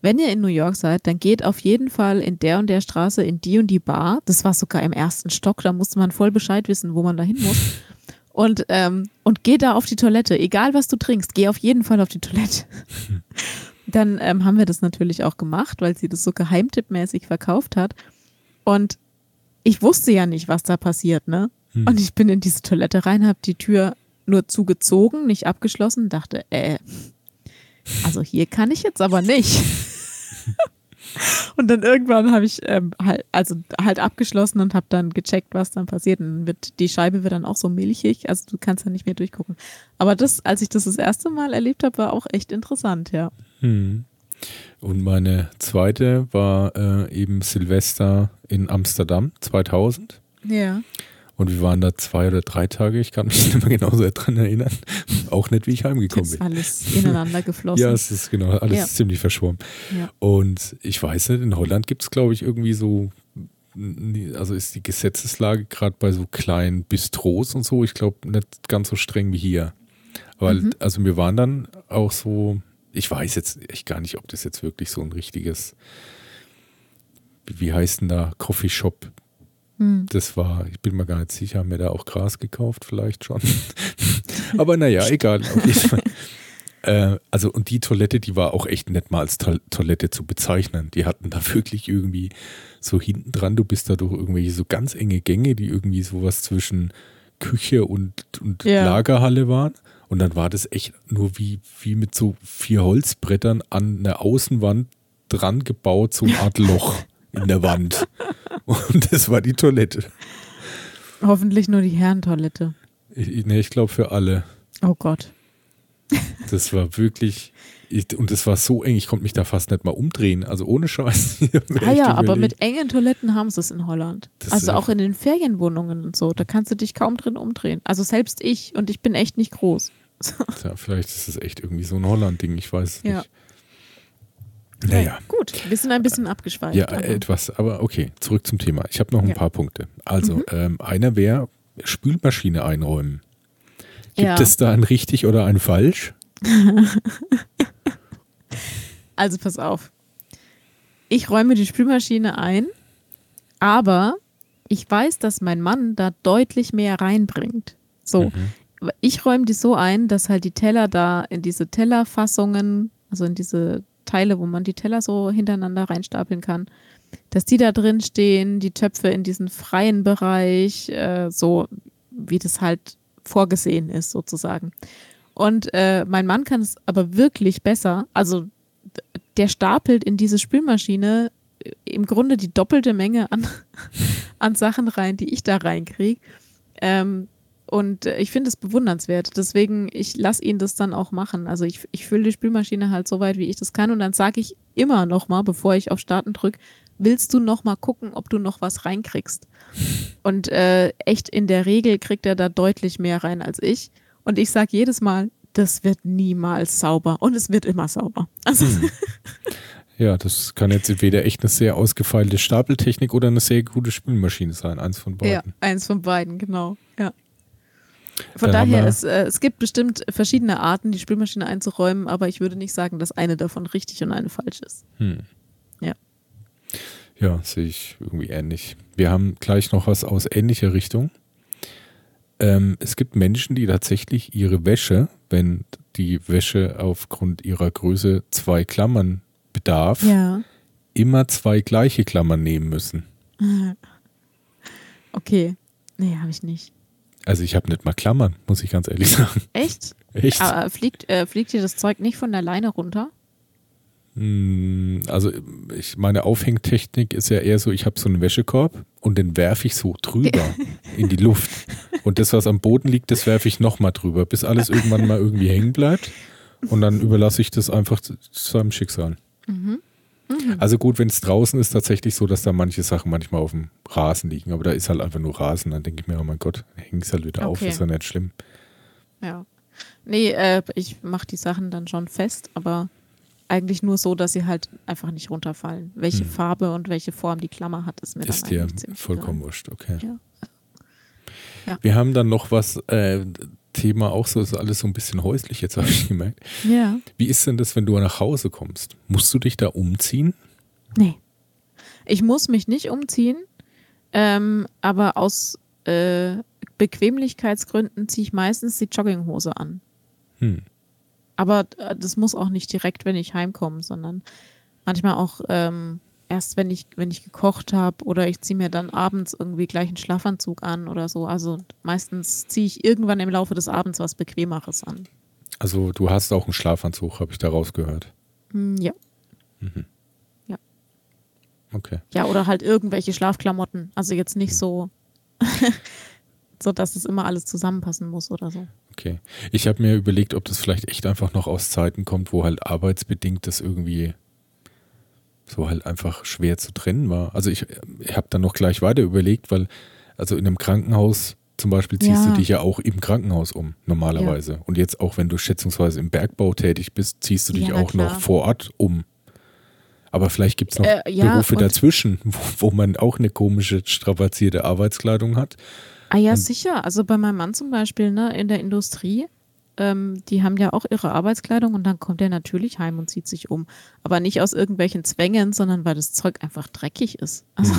wenn ihr in New York seid, dann geht auf jeden Fall in der und der Straße in die und die Bar. Das war sogar im ersten Stock, da musste man voll Bescheid wissen, wo man da hin muss. Und, ähm, und geh da auf die Toilette. Egal was du trinkst, geh auf jeden Fall auf die Toilette. Dann ähm, haben wir das natürlich auch gemacht, weil sie das so geheimtippmäßig verkauft hat. Und ich wusste ja nicht, was da passiert, ne? Hm. Und ich bin in diese Toilette rein, habe die Tür nur zugezogen, nicht abgeschlossen, dachte, äh, also hier kann ich jetzt aber nicht. und dann irgendwann habe ich ähm, halt, also halt abgeschlossen und habe dann gecheckt, was dann passiert. Und dann wird, die Scheibe wird dann auch so milchig, also du kannst da nicht mehr durchgucken. Aber das, als ich das das erste Mal erlebt habe, war auch echt interessant, ja. Hm. Und meine zweite war äh, eben Silvester in Amsterdam 2000. Ja. Und wir waren da zwei oder drei Tage, ich kann mich nicht mehr genau so dran erinnern. Auch nicht, wie ich heimgekommen Ist bin. alles ineinander geflossen. Ja, es ist genau, alles Ja. ziemlich verschwommen. Ja. Und ich weiß nicht, in Holland gibt es, glaube ich, irgendwie so, also ist die Gesetzeslage gerade bei so kleinen Bistros und so, ich glaube, nicht ganz so streng wie hier. Weil, Mhm. also wir waren dann auch so, ich weiß jetzt echt gar nicht, ob das jetzt wirklich so ein richtiges, wie wie heißt denn da, Coffeeshop Hm. das war, ich bin mir gar nicht sicher, haben wir da auch Gras gekauft, vielleicht schon. Aber naja, egal. Äh, also, und die Toilette, die war auch echt nicht mal als To- Toilette zu bezeichnen. Die hatten da wirklich irgendwie so hinten dran, du bist da durch irgendwelche so ganz enge Gänge, die irgendwie sowas zwischen Küche und, und Ja. Lagerhalle waren. Und dann war das echt nur wie, wie mit so vier Holzbrettern an einer Außenwand dran gebaut, so eine Art Loch in der Wand. Und das war die Toilette. Hoffentlich nur die Herrentoilette. Ich, nee, ich glaube für alle. Oh Gott. Das war wirklich. Ich, und das war so eng, ich konnte mich da fast nicht mal umdrehen. Also ohne Scheiß. Ah ja, aber mit engen Toiletten haben sie es in Holland. Das also auch in den Ferienwohnungen und so. Da kannst du dich kaum drin umdrehen. Also selbst ich. Und ich bin echt nicht groß. Ja, vielleicht ist es echt irgendwie so ein Holland-Ding, ich weiß es Ja. nicht. Naja. Gut, wir sind ein bisschen abgeschweift. Ja, aber- etwas, aber okay, zurück zum Thema. Ich habe noch ein Ja. paar Punkte. Also, Mhm. ähm, einer wäre Spülmaschine einräumen. Gibt Ja. es da ein richtig oder ein falsch? Also pass auf. Ich räume die Spülmaschine ein, aber ich weiß, dass mein Mann da deutlich mehr reinbringt. So, Mhm. ich räume die so ein, dass halt die Teller da in diese Tellerfassungen, also in diese Teile, wo man die Teller so hintereinander reinstapeln kann, dass die da drin stehen, die Töpfe in diesen freien Bereich, äh, so wie das halt vorgesehen ist, sozusagen. Und äh, mein Mann kann es aber wirklich besser. Also der stapelt in diese Spülmaschine äh, im Grunde die doppelte Menge an, an Sachen rein, die ich da reinkriege. Ähm, und äh, ich finde es bewundernswert. Deswegen, ich lasse ihn das dann auch machen. Also ich, ich fülle die Spülmaschine halt so weit, wie ich das kann. Und dann sage ich immer noch mal, bevor ich auf Starten drücke, willst du noch mal gucken, ob du noch was reinkriegst? Und äh, echt in der Regel kriegt er da deutlich mehr rein als ich. Und ich sage jedes Mal, das wird niemals sauber. Und es wird immer sauber. Also Hm. Ja, das kann jetzt entweder echt eine sehr ausgefeilte Stapeltechnik oder eine sehr gute Spülmaschine sein. Eins von beiden. Ja, eins von beiden, genau. Von haben daher, es, äh, es gibt bestimmt verschiedene Arten, die Spülmaschine einzuräumen, aber ich würde nicht sagen, dass eine davon richtig und eine falsch ist. Hm. Ja. Ja, sehe ich irgendwie ähnlich. Wir haben gleich noch was aus ähnlicher Richtung. Ähm, es gibt Menschen, die tatsächlich ihre Wäsche, wenn die Wäsche aufgrund ihrer Größe zwei Klammern bedarf, Ja. immer zwei gleiche Klammern nehmen müssen. Okay. Nee, habe ich nicht. Also ich habe nicht mal Klammern, muss ich ganz ehrlich sagen. Echt? Echt? Aber fliegt, äh, fliegt dir das Zeug nicht von der Leine runter? Hm, Also ich, meine Aufhängtechnik ist ja eher so, ich habe so einen Wäschekorb und den werfe ich so drüber in die Luft. Und das, was am Boden liegt, das werfe ich nochmal drüber, bis alles irgendwann mal irgendwie hängen bleibt. Und dann überlasse ich das einfach seinem Schicksal. Mhm. Also gut, wenn es draußen ist, tatsächlich so, dass da manche Sachen manchmal auf dem Rasen liegen. Aber da ist halt einfach nur Rasen. Dann denke ich mir, oh mein Gott, häng es halt wieder auf, Okay. ist ja nicht schlimm. Ja. Nee, äh, ich mache die Sachen dann schon fest, aber eigentlich nur so, dass sie halt einfach nicht runterfallen. Welche Hm. Farbe und welche Form die Klammer hat, ist mir Ist dann dir vollkommen egal. wurscht, okay. Ja. Ja. Wir haben dann noch was, äh, Thema auch so, ist alles so ein bisschen häuslich, jetzt habe ich gemerkt. Ja. Wie ist denn das, wenn du nach Hause kommst? Musst du dich da umziehen? Nee. Ich muss mich nicht umziehen, ähm, aber aus äh, Bequemlichkeitsgründen ziehe ich meistens die Jogginghose an. Hm. Aber äh, das muss auch nicht direkt, wenn ich heimkomme, sondern manchmal auch ähm, erst, wenn ich, wenn ich gekocht habe oder ich ziehe mir dann abends irgendwie gleich einen Schlafanzug an oder so. Also meistens ziehe ich irgendwann im Laufe des Abends was Bequemeres an. Also du hast auch einen Schlafanzug, habe ich da rausgehört. Hm, ja. Okay. Ja, oder halt irgendwelche Schlafklamotten. Also jetzt nicht so, so dass es immer alles zusammenpassen muss oder so. Okay. Ich habe mir überlegt, ob das vielleicht echt einfach noch aus Zeiten kommt, wo halt arbeitsbedingt das irgendwie so halt einfach schwer zu trennen war. Also ich, ich habe dann noch gleich weiter überlegt, weil also in einem Krankenhaus zum Beispiel ziehst Ja. du dich ja auch im Krankenhaus um, normalerweise. Und jetzt auch, wenn du schätzungsweise im Bergbau tätig bist, ziehst du dich Ja, auch noch klar. vor Ort um. Aber vielleicht gibt es noch Äh, ja, Berufe dazwischen, wo, wo man auch eine komische, strapazierte Arbeitskleidung hat. Ah ja, Und- sicher. Also bei meinem Mann zum Beispiel, ne, in der Industrie, ähm, die haben ja auch ihre Arbeitskleidung und dann kommt er natürlich heim und zieht sich um. Aber nicht aus irgendwelchen Zwängen, sondern weil das Zeug einfach dreckig ist. Also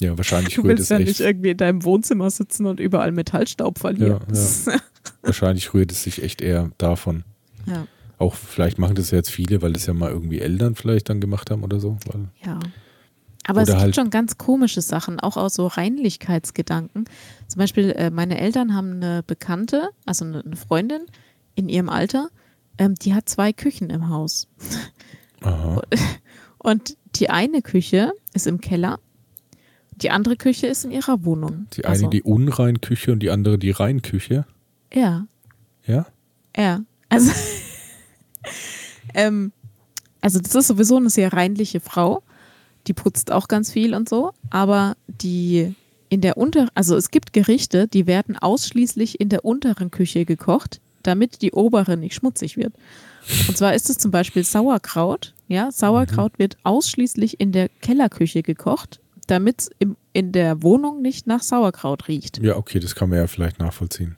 Ja, wahrscheinlich du rührt willst es ja echt. nicht irgendwie in deinem Wohnzimmer sitzen und überall Metallstaub verlieren. Ja, Wahrscheinlich rührt es sich echt eher davon. ja. Auch vielleicht machen das ja jetzt viele, weil das ja mal irgendwie Eltern vielleicht dann gemacht haben oder so. Ja. Aber es gibt halt- schon ganz komische Sachen, auch aus so Reinlichkeitsgedanken. Zum Beispiel, äh, meine Eltern haben eine Bekannte, also eine, eine Freundin in ihrem Alter, ähm, die hat zwei Küchen im Haus. aha, Und die eine Küche ist im Keller, die andere Küche ist in ihrer Wohnung. die eine also, die Unreinküche und die andere die Reinküche. Ja, Ja? ja. Also, ähm, also das ist sowieso eine sehr reinliche Frau. Die putzt auch ganz viel und so, aber die in der unter, also es gibt Gerichte, die werden ausschließlich in der unteren Küche gekocht, damit die obere nicht schmutzig wird. Und zwar ist es zum Beispiel Sauerkraut. Ja, Sauerkraut wird ausschließlich in der Kellerküche gekocht, damit es in der Wohnung nicht nach Sauerkraut riecht. Ja, okay, das kann man ja vielleicht nachvollziehen.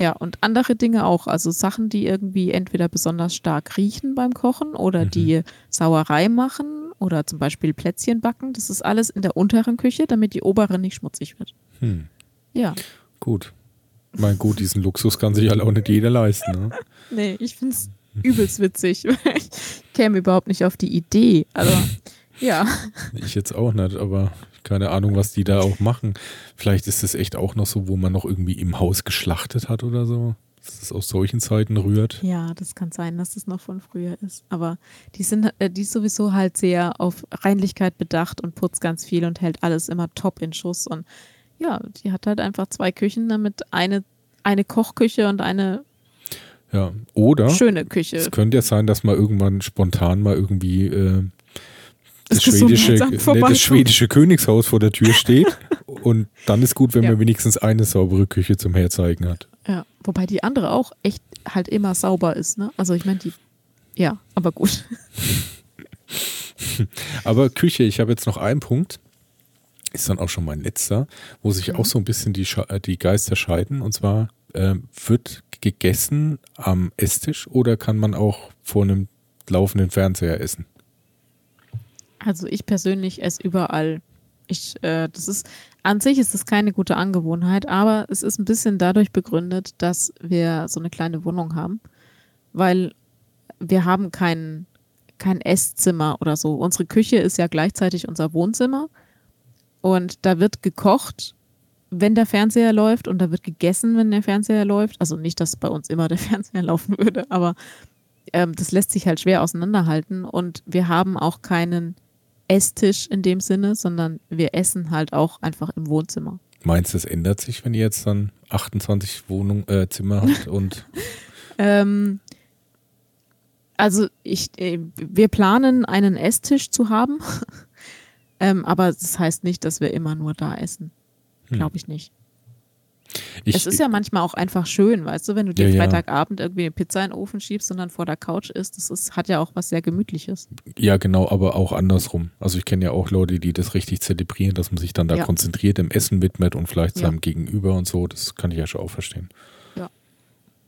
Ja, und andere Dinge auch. Also Sachen, die irgendwie entweder besonders stark riechen beim Kochen oder Mhm. die Sauerei machen oder zum Beispiel Plätzchen backen. Das ist alles in der unteren Küche, damit die obere nicht schmutzig wird. Hm, Ja. gut. Mein gut, diesen Luxus kann sich halt auch nicht jeder leisten. Ne? Nee, ich finde es übelst witzig. ich käme überhaupt nicht auf die Idee. Also, ja. Ich jetzt auch nicht, aber keine Ahnung, was die da auch machen. Vielleicht ist es echt auch noch so, wo man noch irgendwie im Haus geschlachtet hat oder so. Dass es aus solchen Zeiten rührt. Ja, das kann sein, dass es noch von früher ist. Aber die sind, äh, die ist sowieso halt sehr auf Reinlichkeit bedacht und putzt ganz viel und hält alles immer top in Schuss. Und Ja, die hat halt einfach zwei Küchen, damit eine, eine Kochküche und eine Ja, oder schöne Küche. es könnte ja sein, dass mal irgendwann spontan mal irgendwie äh, das, Das schwedische, vorbeikommt. das schwedische Königshaus vor der Tür steht. und dann ist gut, wenn Ja. man wenigstens eine saubere Küche zum Herzeigen hat. Ja, wobei die andere auch echt halt immer sauber ist, ne? Also ich meine, die, ja, aber gut. Aber Küche, ich habe jetzt noch einen Punkt, ist dann auch schon mein letzter, wo sich Mhm. auch so ein bisschen die, äh, die Geister scheiden. Und zwar ähm, wird gegessen am Esstisch oder kann man auch vor einem laufenden Fernseher essen? Also ich persönlich esse überall. Ich, äh, das ist, an sich ist das keine gute Angewohnheit, aber es ist ein bisschen dadurch begründet, dass wir so eine kleine Wohnung haben, weil wir haben kein, kein Esszimmer oder so. Unsere Küche ist ja gleichzeitig unser Wohnzimmer und da wird gekocht, wenn der Fernseher läuft und da wird gegessen, wenn der Fernseher läuft. Also nicht, dass bei uns immer der Fernseher laufen würde, aber ähm, das lässt sich halt schwer auseinanderhalten und wir haben auch keinen Esstisch in dem Sinne, sondern wir essen halt auch einfach im Wohnzimmer. Meinst du, das ändert sich, wenn ihr jetzt dann 28 Wohnung, äh, Zimmer habt und Ähm, also ich, äh, wir planen einen Esstisch zu haben, ähm, aber das heißt nicht, dass wir immer nur da essen. Glaube ich nicht. Ich, es ist ja manchmal auch einfach schön, weißt du, wenn du dir Ja, ja. Freitagabend irgendwie eine Pizza in den Ofen schiebst und dann vor der Couch isst, das ist, hat ja auch was sehr Gemütliches. ja genau, aber auch andersrum. Also ich kenne ja auch Leute, die das richtig zelebrieren, dass man sich dann da Ja. konzentriert im Essen widmet und vielleicht Ja. seinem Gegenüber und so. Das kann ich ja schon auch verstehen.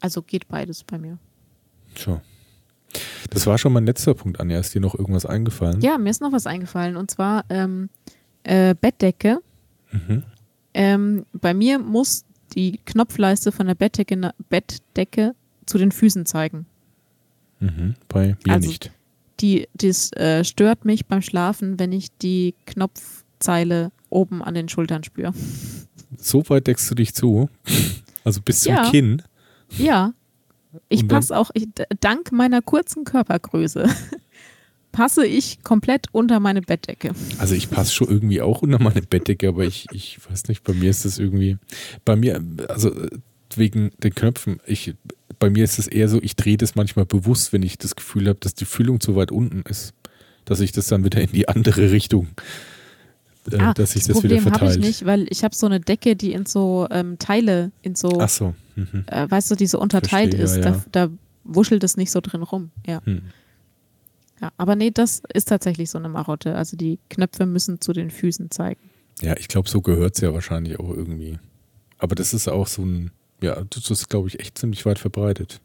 Also geht beides bei mir. Tja. Das war schon mein letzter Punkt, Anja. Ist dir noch irgendwas eingefallen? Ja, mir ist noch was eingefallen und zwar ähm, äh, Bettdecke. Mhm. Ähm, bei mir muss die Knopfleiste von der Bettdecke, Bettdecke zu den Füßen zeigen. Mhm. Bei mir Also- nicht. Die, das äh, stört mich beim Schlafen, wenn ich die Knopfzeile oben an den Schultern spüre. So weit deckst du dich zu. Also bis zum Ja. Kinn. Ja, ich passe auch, ich, dank meiner kurzen Körpergröße, passe ich komplett unter meine Bettdecke. Also ich passe schon irgendwie auch unter meine Bettdecke, aber ich, ich weiß nicht, bei mir ist das irgendwie, bei mir, also wegen den Knöpfen, ich, bei mir ist es eher so, ich drehe das manchmal bewusst, wenn ich das Gefühl habe, dass die Füllung zu weit unten ist, dass ich das dann wieder in die andere Richtung, äh, Ah, dass sich das das, wieder Problem habe ich nicht, weil ich habe so eine Decke, die in so ähm, Teile, in so, Ach so. Mhm. äh, weißt du, die so unterteilt Verstehe, ist. ja, Da, ja. da wuschelt es nicht so drin rum. Ja. Hm. Ja. Aber nee, das ist tatsächlich so eine Marotte. Also die Knöpfe müssen zu den Füßen zeigen. Ja, ich glaube, so gehört es ja wahrscheinlich auch irgendwie. Aber das ist auch so ein, ja, das ist, glaube ich, echt ziemlich weit verbreitet.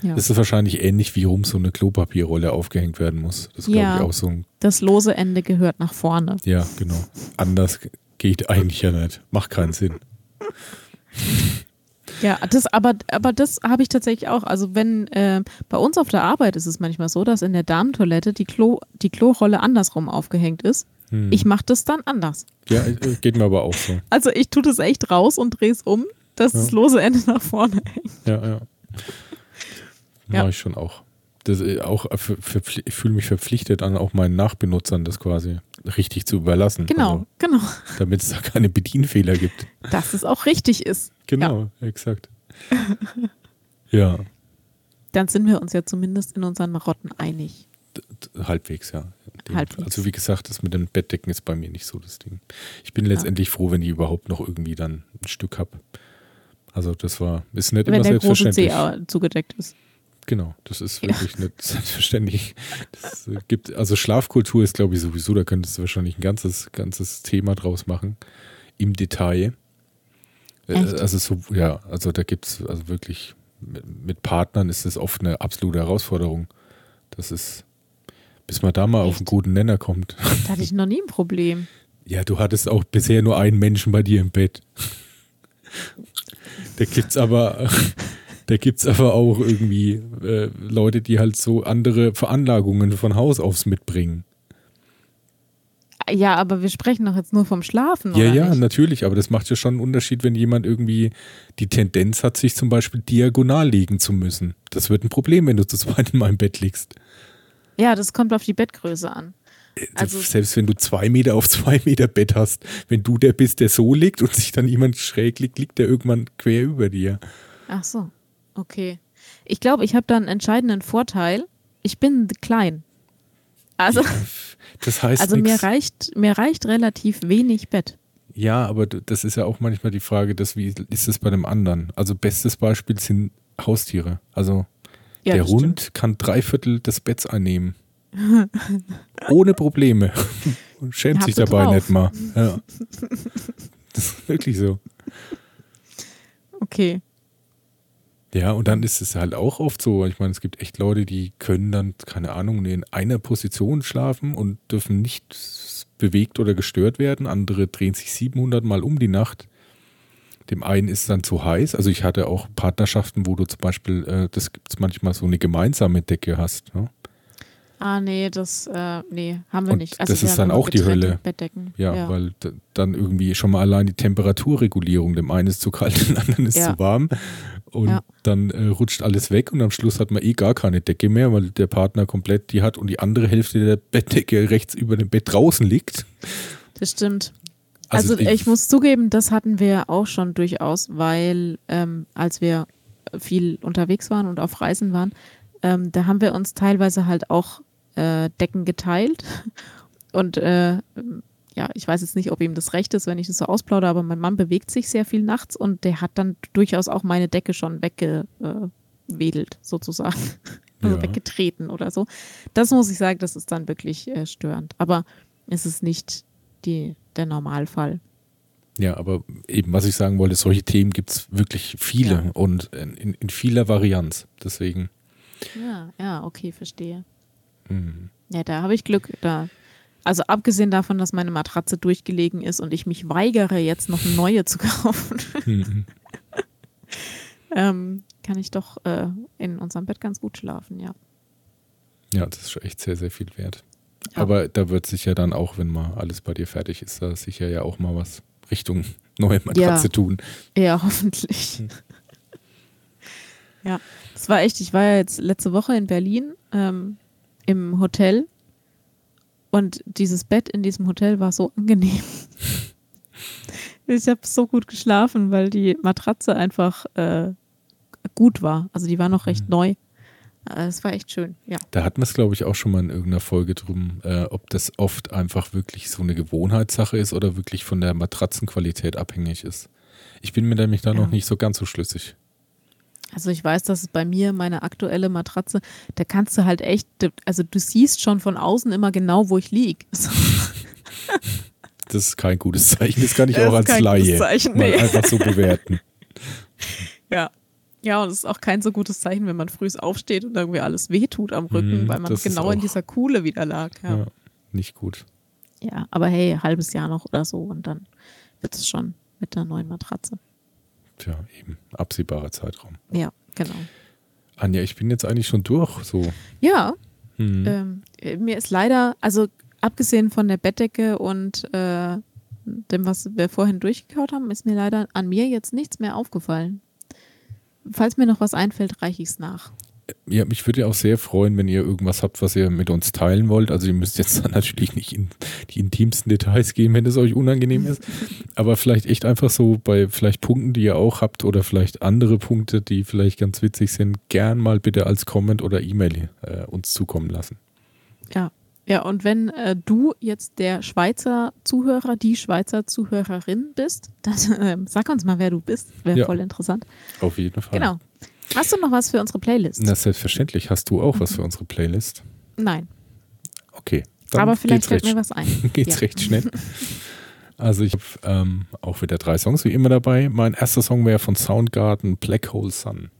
Ja. Das ist wahrscheinlich ähnlich, wie rum so eine Klopapierrolle aufgehängt werden muss. Das ist, glaube Ja. ich, auch so ein, Das lose Ende gehört nach vorne. ja, genau. Anders geht eigentlich ja nicht. Macht keinen Sinn. Ja, das, aber, aber das habe ich tatsächlich auch. Also wenn äh, bei uns auf der Arbeit ist es manchmal so, dass in der Damentoilette die, Klo, die Klorolle andersrum aufgehängt ist. Hm. Ich mache das dann anders. ja, äh, geht mir aber auch so. Also ich tue das echt raus und drehe es um, dass Ja. das lose Ende nach vorne hängt. Ja, ja. Ja. Mache ich schon auch. Das, äh, auch äh, ich fühle mich verpflichtet, an auch meinen Nachbenutzern das quasi richtig zu überlassen. Genau, Also, genau. damit es da keine Bedienfehler gibt. Dass es auch richtig ist. Genau, exakt. ja, Dann sind wir uns ja zumindest in unseren Marotten einig. halbwegs, ja. Halbwegs. Also wie gesagt, das mit den Bettdecken ist bei mir nicht so das Ding. Ich bin letztendlich froh, wenn ich überhaupt noch irgendwie dann ein Stück habe. Also das war, ist nicht Wenn immer der große selbstverständlich. C äh, zugedeckt ist. Genau, das ist wirklich nicht selbstverständlich. Das äh, gibt, also Schlafkultur ist, glaube ich, sowieso, da könntest du wahrscheinlich ein ganzes, ganzes Thema draus machen. Im Detail. Äh, Echt? Also so, ja, also da gibt es, also wirklich, mit, mit Partnern ist das oft eine absolute Herausforderung. Das ist, bis man da mal auf Echt? einen guten Nenner kommt. Da hatte ich noch nie ein Problem. Ja, du hattest auch bisher nur einen Menschen bei dir im Bett. Da gibt's aber, da gibt's aber auch irgendwie äh, Leute, die halt so andere Veranlagungen von Haus aus mitbringen. Ja, aber wir sprechen doch jetzt nur vom Schlafen, Ja, oder ja, nicht? natürlich, aber das macht ja schon einen Unterschied, wenn jemand irgendwie die Tendenz hat, sich zum Beispiel diagonal legen zu müssen. Das wird ein Problem, wenn du zu zweit in meinem Bett liegst. Ja, das kommt auf die Bettgröße an. Also, Selbst wenn du zwei Meter auf zwei Meter Bett hast, wenn du der bist, der so liegt und sich dann jemand schräg liegt, liegt der irgendwann quer über dir. ach so, okay. Ich glaube, ich habe da einen entscheidenden Vorteil. Ich bin klein. Also, Das heißt also mir reicht, mir reicht relativ wenig Bett. Ja, aber das ist ja auch manchmal die Frage, dass wie ist es bei dem anderen? Also bestes Beispiel sind Haustiere. Also Ja, der Hund stimmt. kann drei Viertel des Betts einnehmen. Ohne Probleme. Und schämt sich dabei drauf. nicht mal. Ja. Das ist wirklich so. Okay. Ja, und dann ist es halt auch oft so. Ich meine, es gibt echt Leute, die können dann, keine Ahnung, in einer Position schlafen und dürfen nicht bewegt oder gestört werden. Andere drehen sich 700 Mal um die Nacht. Dem einen ist es dann zu heiß. Also ich hatte auch Partnerschaften, wo du zum Beispiel, äh, das gibt es manchmal so eine gemeinsame Decke hast. Ne? Ah, nee, das, äh, nee, haben wir Und nicht. das wir ist dann auch die Hölle. Bettdecken. Ja, weil d- dann irgendwie schon mal allein die Temperaturregulierung, dem einen ist zu kalt, dem anderen ist Ja. zu warm. Und Ja. dann äh, rutscht alles weg und am Schluss hat man eh gar keine Decke mehr, weil der Partner komplett die hat und die andere Hälfte der Bettdecke rechts über dem Bett draußen liegt. Das stimmt. Also Also, ich- ich, muss zugeben, das hatten wir auch schon durchaus, weil ähm, als wir viel unterwegs waren und auf Reisen waren, ähm, da haben wir uns teilweise halt auch äh, Decken geteilt. Und äh, ja, ich weiß jetzt nicht, ob ihm das recht ist, wenn ich das so ausplaudere, aber mein Mann bewegt sich sehr viel nachts und der hat dann durchaus auch meine Decke schon weggewedelt, sozusagen. Also Ja. weggetreten oder so. Das muss ich sagen, das ist dann wirklich äh, störend. Aber es ist nicht die, der Normalfall. Ja, aber eben, was ich sagen wollte, solche Themen gibt es wirklich viele Ja. und in, in, in vieler Varianz. Deswegen, Ja, ja, okay, verstehe. Mhm. Ja, da habe ich Glück. Da. Also abgesehen davon, dass meine Matratze durchgelegen ist und ich mich weigere, jetzt noch eine neue zu kaufen, Mhm. ähm, kann ich doch äh, in unserem Bett ganz gut schlafen, ja. ja, das ist schon echt sehr, sehr viel wert. Ja. Aber da wird sich ja dann auch, wenn mal alles bei dir fertig ist, da sicher ja auch mal was Richtung neue Matratze Ja. tun. Ja, hoffentlich. ja, das war echt, ich war ja jetzt letzte Woche in Berlin ähm, im Hotel und dieses Bett in diesem Hotel war so angenehm. ich habe so gut geschlafen, weil die Matratze einfach äh, gut war. Also die war noch recht neu. Äh, Es war echt schön, ja. Da hatten wir es, glaube ich, auch schon mal in irgendeiner Folge drum, äh, ob das oft einfach wirklich so eine Gewohnheitssache ist oder wirklich von der Matratzenqualität abhängig ist. Ich bin mir nämlich da Ja. noch nicht so ganz so schlüssig. Also ich weiß, dass es bei mir meine aktuelle Matratze, da kannst du halt echt, also du siehst schon von außen immer genau, wo ich liege. Das ist kein gutes Zeichen. Das kann ich Das auch als Laie Zeichen, mal nee. einfach so bewerten. Ja. Ja, und es ist auch kein so gutes Zeichen, wenn man früh aufsteht und irgendwie alles wehtut am Rücken, Mhm, weil man genau in dieser Kuhle wieder lag. Ja. Ja. nicht gut. ja, aber hey, halbes Jahr noch oder so und dann wird es schon mit einer neuen Matratze. Tja, eben. Absehbarer Zeitraum. Ja, genau. Anja, ich bin jetzt eigentlich schon durch. So. Ja, Hm. ähm, äh, mir ist leider, also abgesehen von der Bettdecke und äh, dem, was wir vorhin durchgekaut haben, ist mir leider an mir jetzt nichts mehr aufgefallen. Falls mir noch was einfällt, reiche ich es nach. Ja, mich würde auch sehr freuen, wenn ihr irgendwas habt, was ihr mit uns teilen wollt. Also ihr müsst jetzt dann natürlich nicht in die intimsten Details gehen, wenn es euch unangenehm ist. Aber vielleicht echt einfach so bei vielleicht Punkten, die ihr auch habt oder vielleicht andere Punkte, die vielleicht ganz witzig sind, gern mal bitte als Comment oder E-Mail äh, uns zukommen lassen. Ja. Ja, und wenn äh, du jetzt der Schweizer Zuhörer, die Schweizer Zuhörerin bist, dann ähm, sag uns mal, wer du bist. Wäre Ja. voll interessant. Auf jeden Fall. Genau. Hast du noch was für unsere Playlist? Na, selbstverständlich. Hast du auch was für unsere Playlist? Nein. Okay. Aber vielleicht fällt mir was ein. geht's Ja. recht schnell. Also ich habe ähm, auch wieder drei Songs wie immer dabei. Mein erster Song wäre von Soundgarden, Black Hole Sun.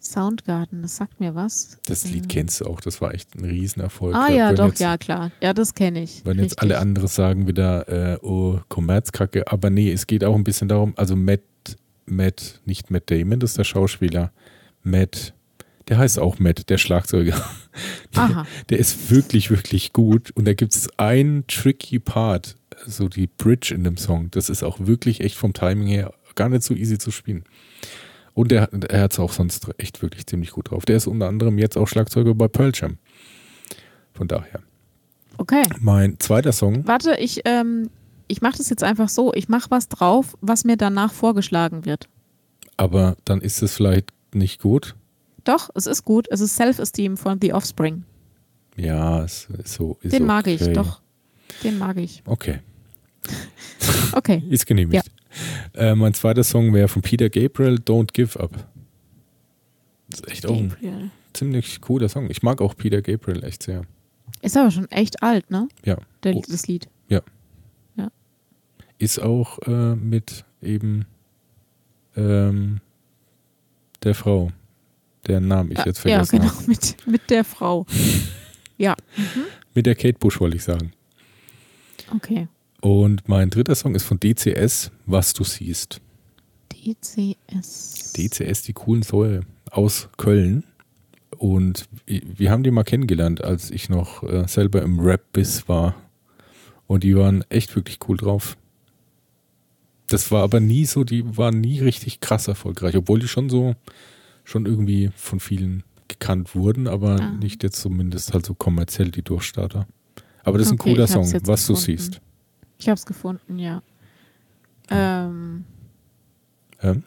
Soundgarden, das sagt mir was. Das Lied Ähm, kennst du auch, das war echt ein Riesenerfolg. Ah ja, doch, jetzt, ja, klar. Ja, das kenne ich. Wenn jetzt alle Richtig. anderen sagen wieder, äh, oh, Kommerzkacke, aber nee, es geht auch ein bisschen darum, also Matt, Matt, nicht Matt Damon, das ist der Schauspieler, Matt, der heißt auch Matt, der Schlagzeuger. Aha. Der ist wirklich, wirklich gut. Und da gibt es einen tricky Part, so die Bridge in dem Song. Das ist auch wirklich echt vom Timing her gar nicht so easy zu spielen. Und er, er hat es auch sonst echt wirklich ziemlich gut drauf. Der ist unter anderem jetzt auch Schlagzeuger bei Pearl Jam. Von daher. Okay. Mein zweiter Song, Warte, ich, ähm, ich mache das jetzt einfach so. Ich mache was drauf, was mir danach vorgeschlagen wird. aber dann ist es vielleicht nicht gut. Doch, es ist gut. Es ist Self-Esteem von The Offspring. Ja, es ist so. Ist Den mag ich, okay. doch. Den mag ich. Okay, Okay. ist genehmigt. Äh, mein zweiter Song wäre von Peter Gabriel, Don't Give Up. Das ist echt auch ein Gabriel. ziemlich cooler Song. Ich mag auch Peter Gabriel echt sehr. Ist aber schon echt alt, ne? Ja. Der, Oh. Das Lied. Ist auch äh, mit eben ähm, der Frau, deren Namen ich jetzt ja, vergessen genau, habe. mit, mit der Frau. ja, Mit der Kate Bush wollte ich sagen. okay. Und mein dritter Song ist von DCS, Was du siehst. DCS. DCS, die coolen Säure aus Köln. Und wir haben die mal kennengelernt, als ich noch äh, selber im Rap-Biss war. Und die waren echt wirklich cool drauf. Das war aber nie so, die waren nie richtig krass erfolgreich, obwohl die schon so, schon irgendwie von vielen gekannt wurden, aber Ah. nicht jetzt zumindest halt so kommerziell die Durchstarter. Aber das ist Okay, ein cooler Song, was du gefunden. siehst. Ich hab's gefunden, ja. Ähm, Ähm?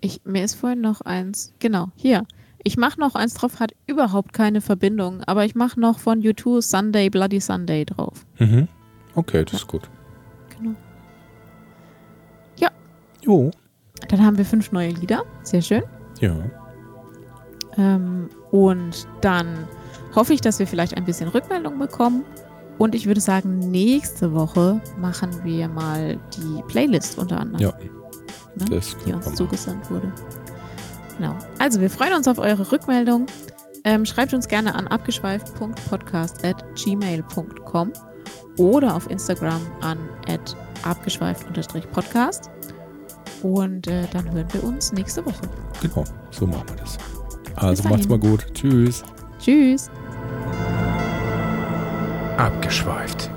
ich, mir ist vorhin noch eins, genau, hier. Ich mache noch eins drauf, hat überhaupt keine Verbindung, aber ich mache noch von U2 Sunday, Bloody Sunday drauf. Mhm. Okay, das ist gut. Jo. Dann haben wir fünf neue Lieder, sehr schön. Ja. Ähm, und dann hoffe ich, dass wir vielleicht ein bisschen Rückmeldung bekommen. Und ich würde sagen, nächste Woche machen wir mal die Playlist unter anderem, Ja. ne, die uns zugesandt wurde. Genau. Also wir freuen uns auf eure Rückmeldung. Ähm, schreibt uns gerne an abgeschweift.podcast.gmail.com oder auf Instagram an abgeschweift-podcast. Und äh, dann hören wir uns nächste Woche. Genau, so machen wir das. Also macht's mal gut. Tschüss. Tschüss! Abgeschweift.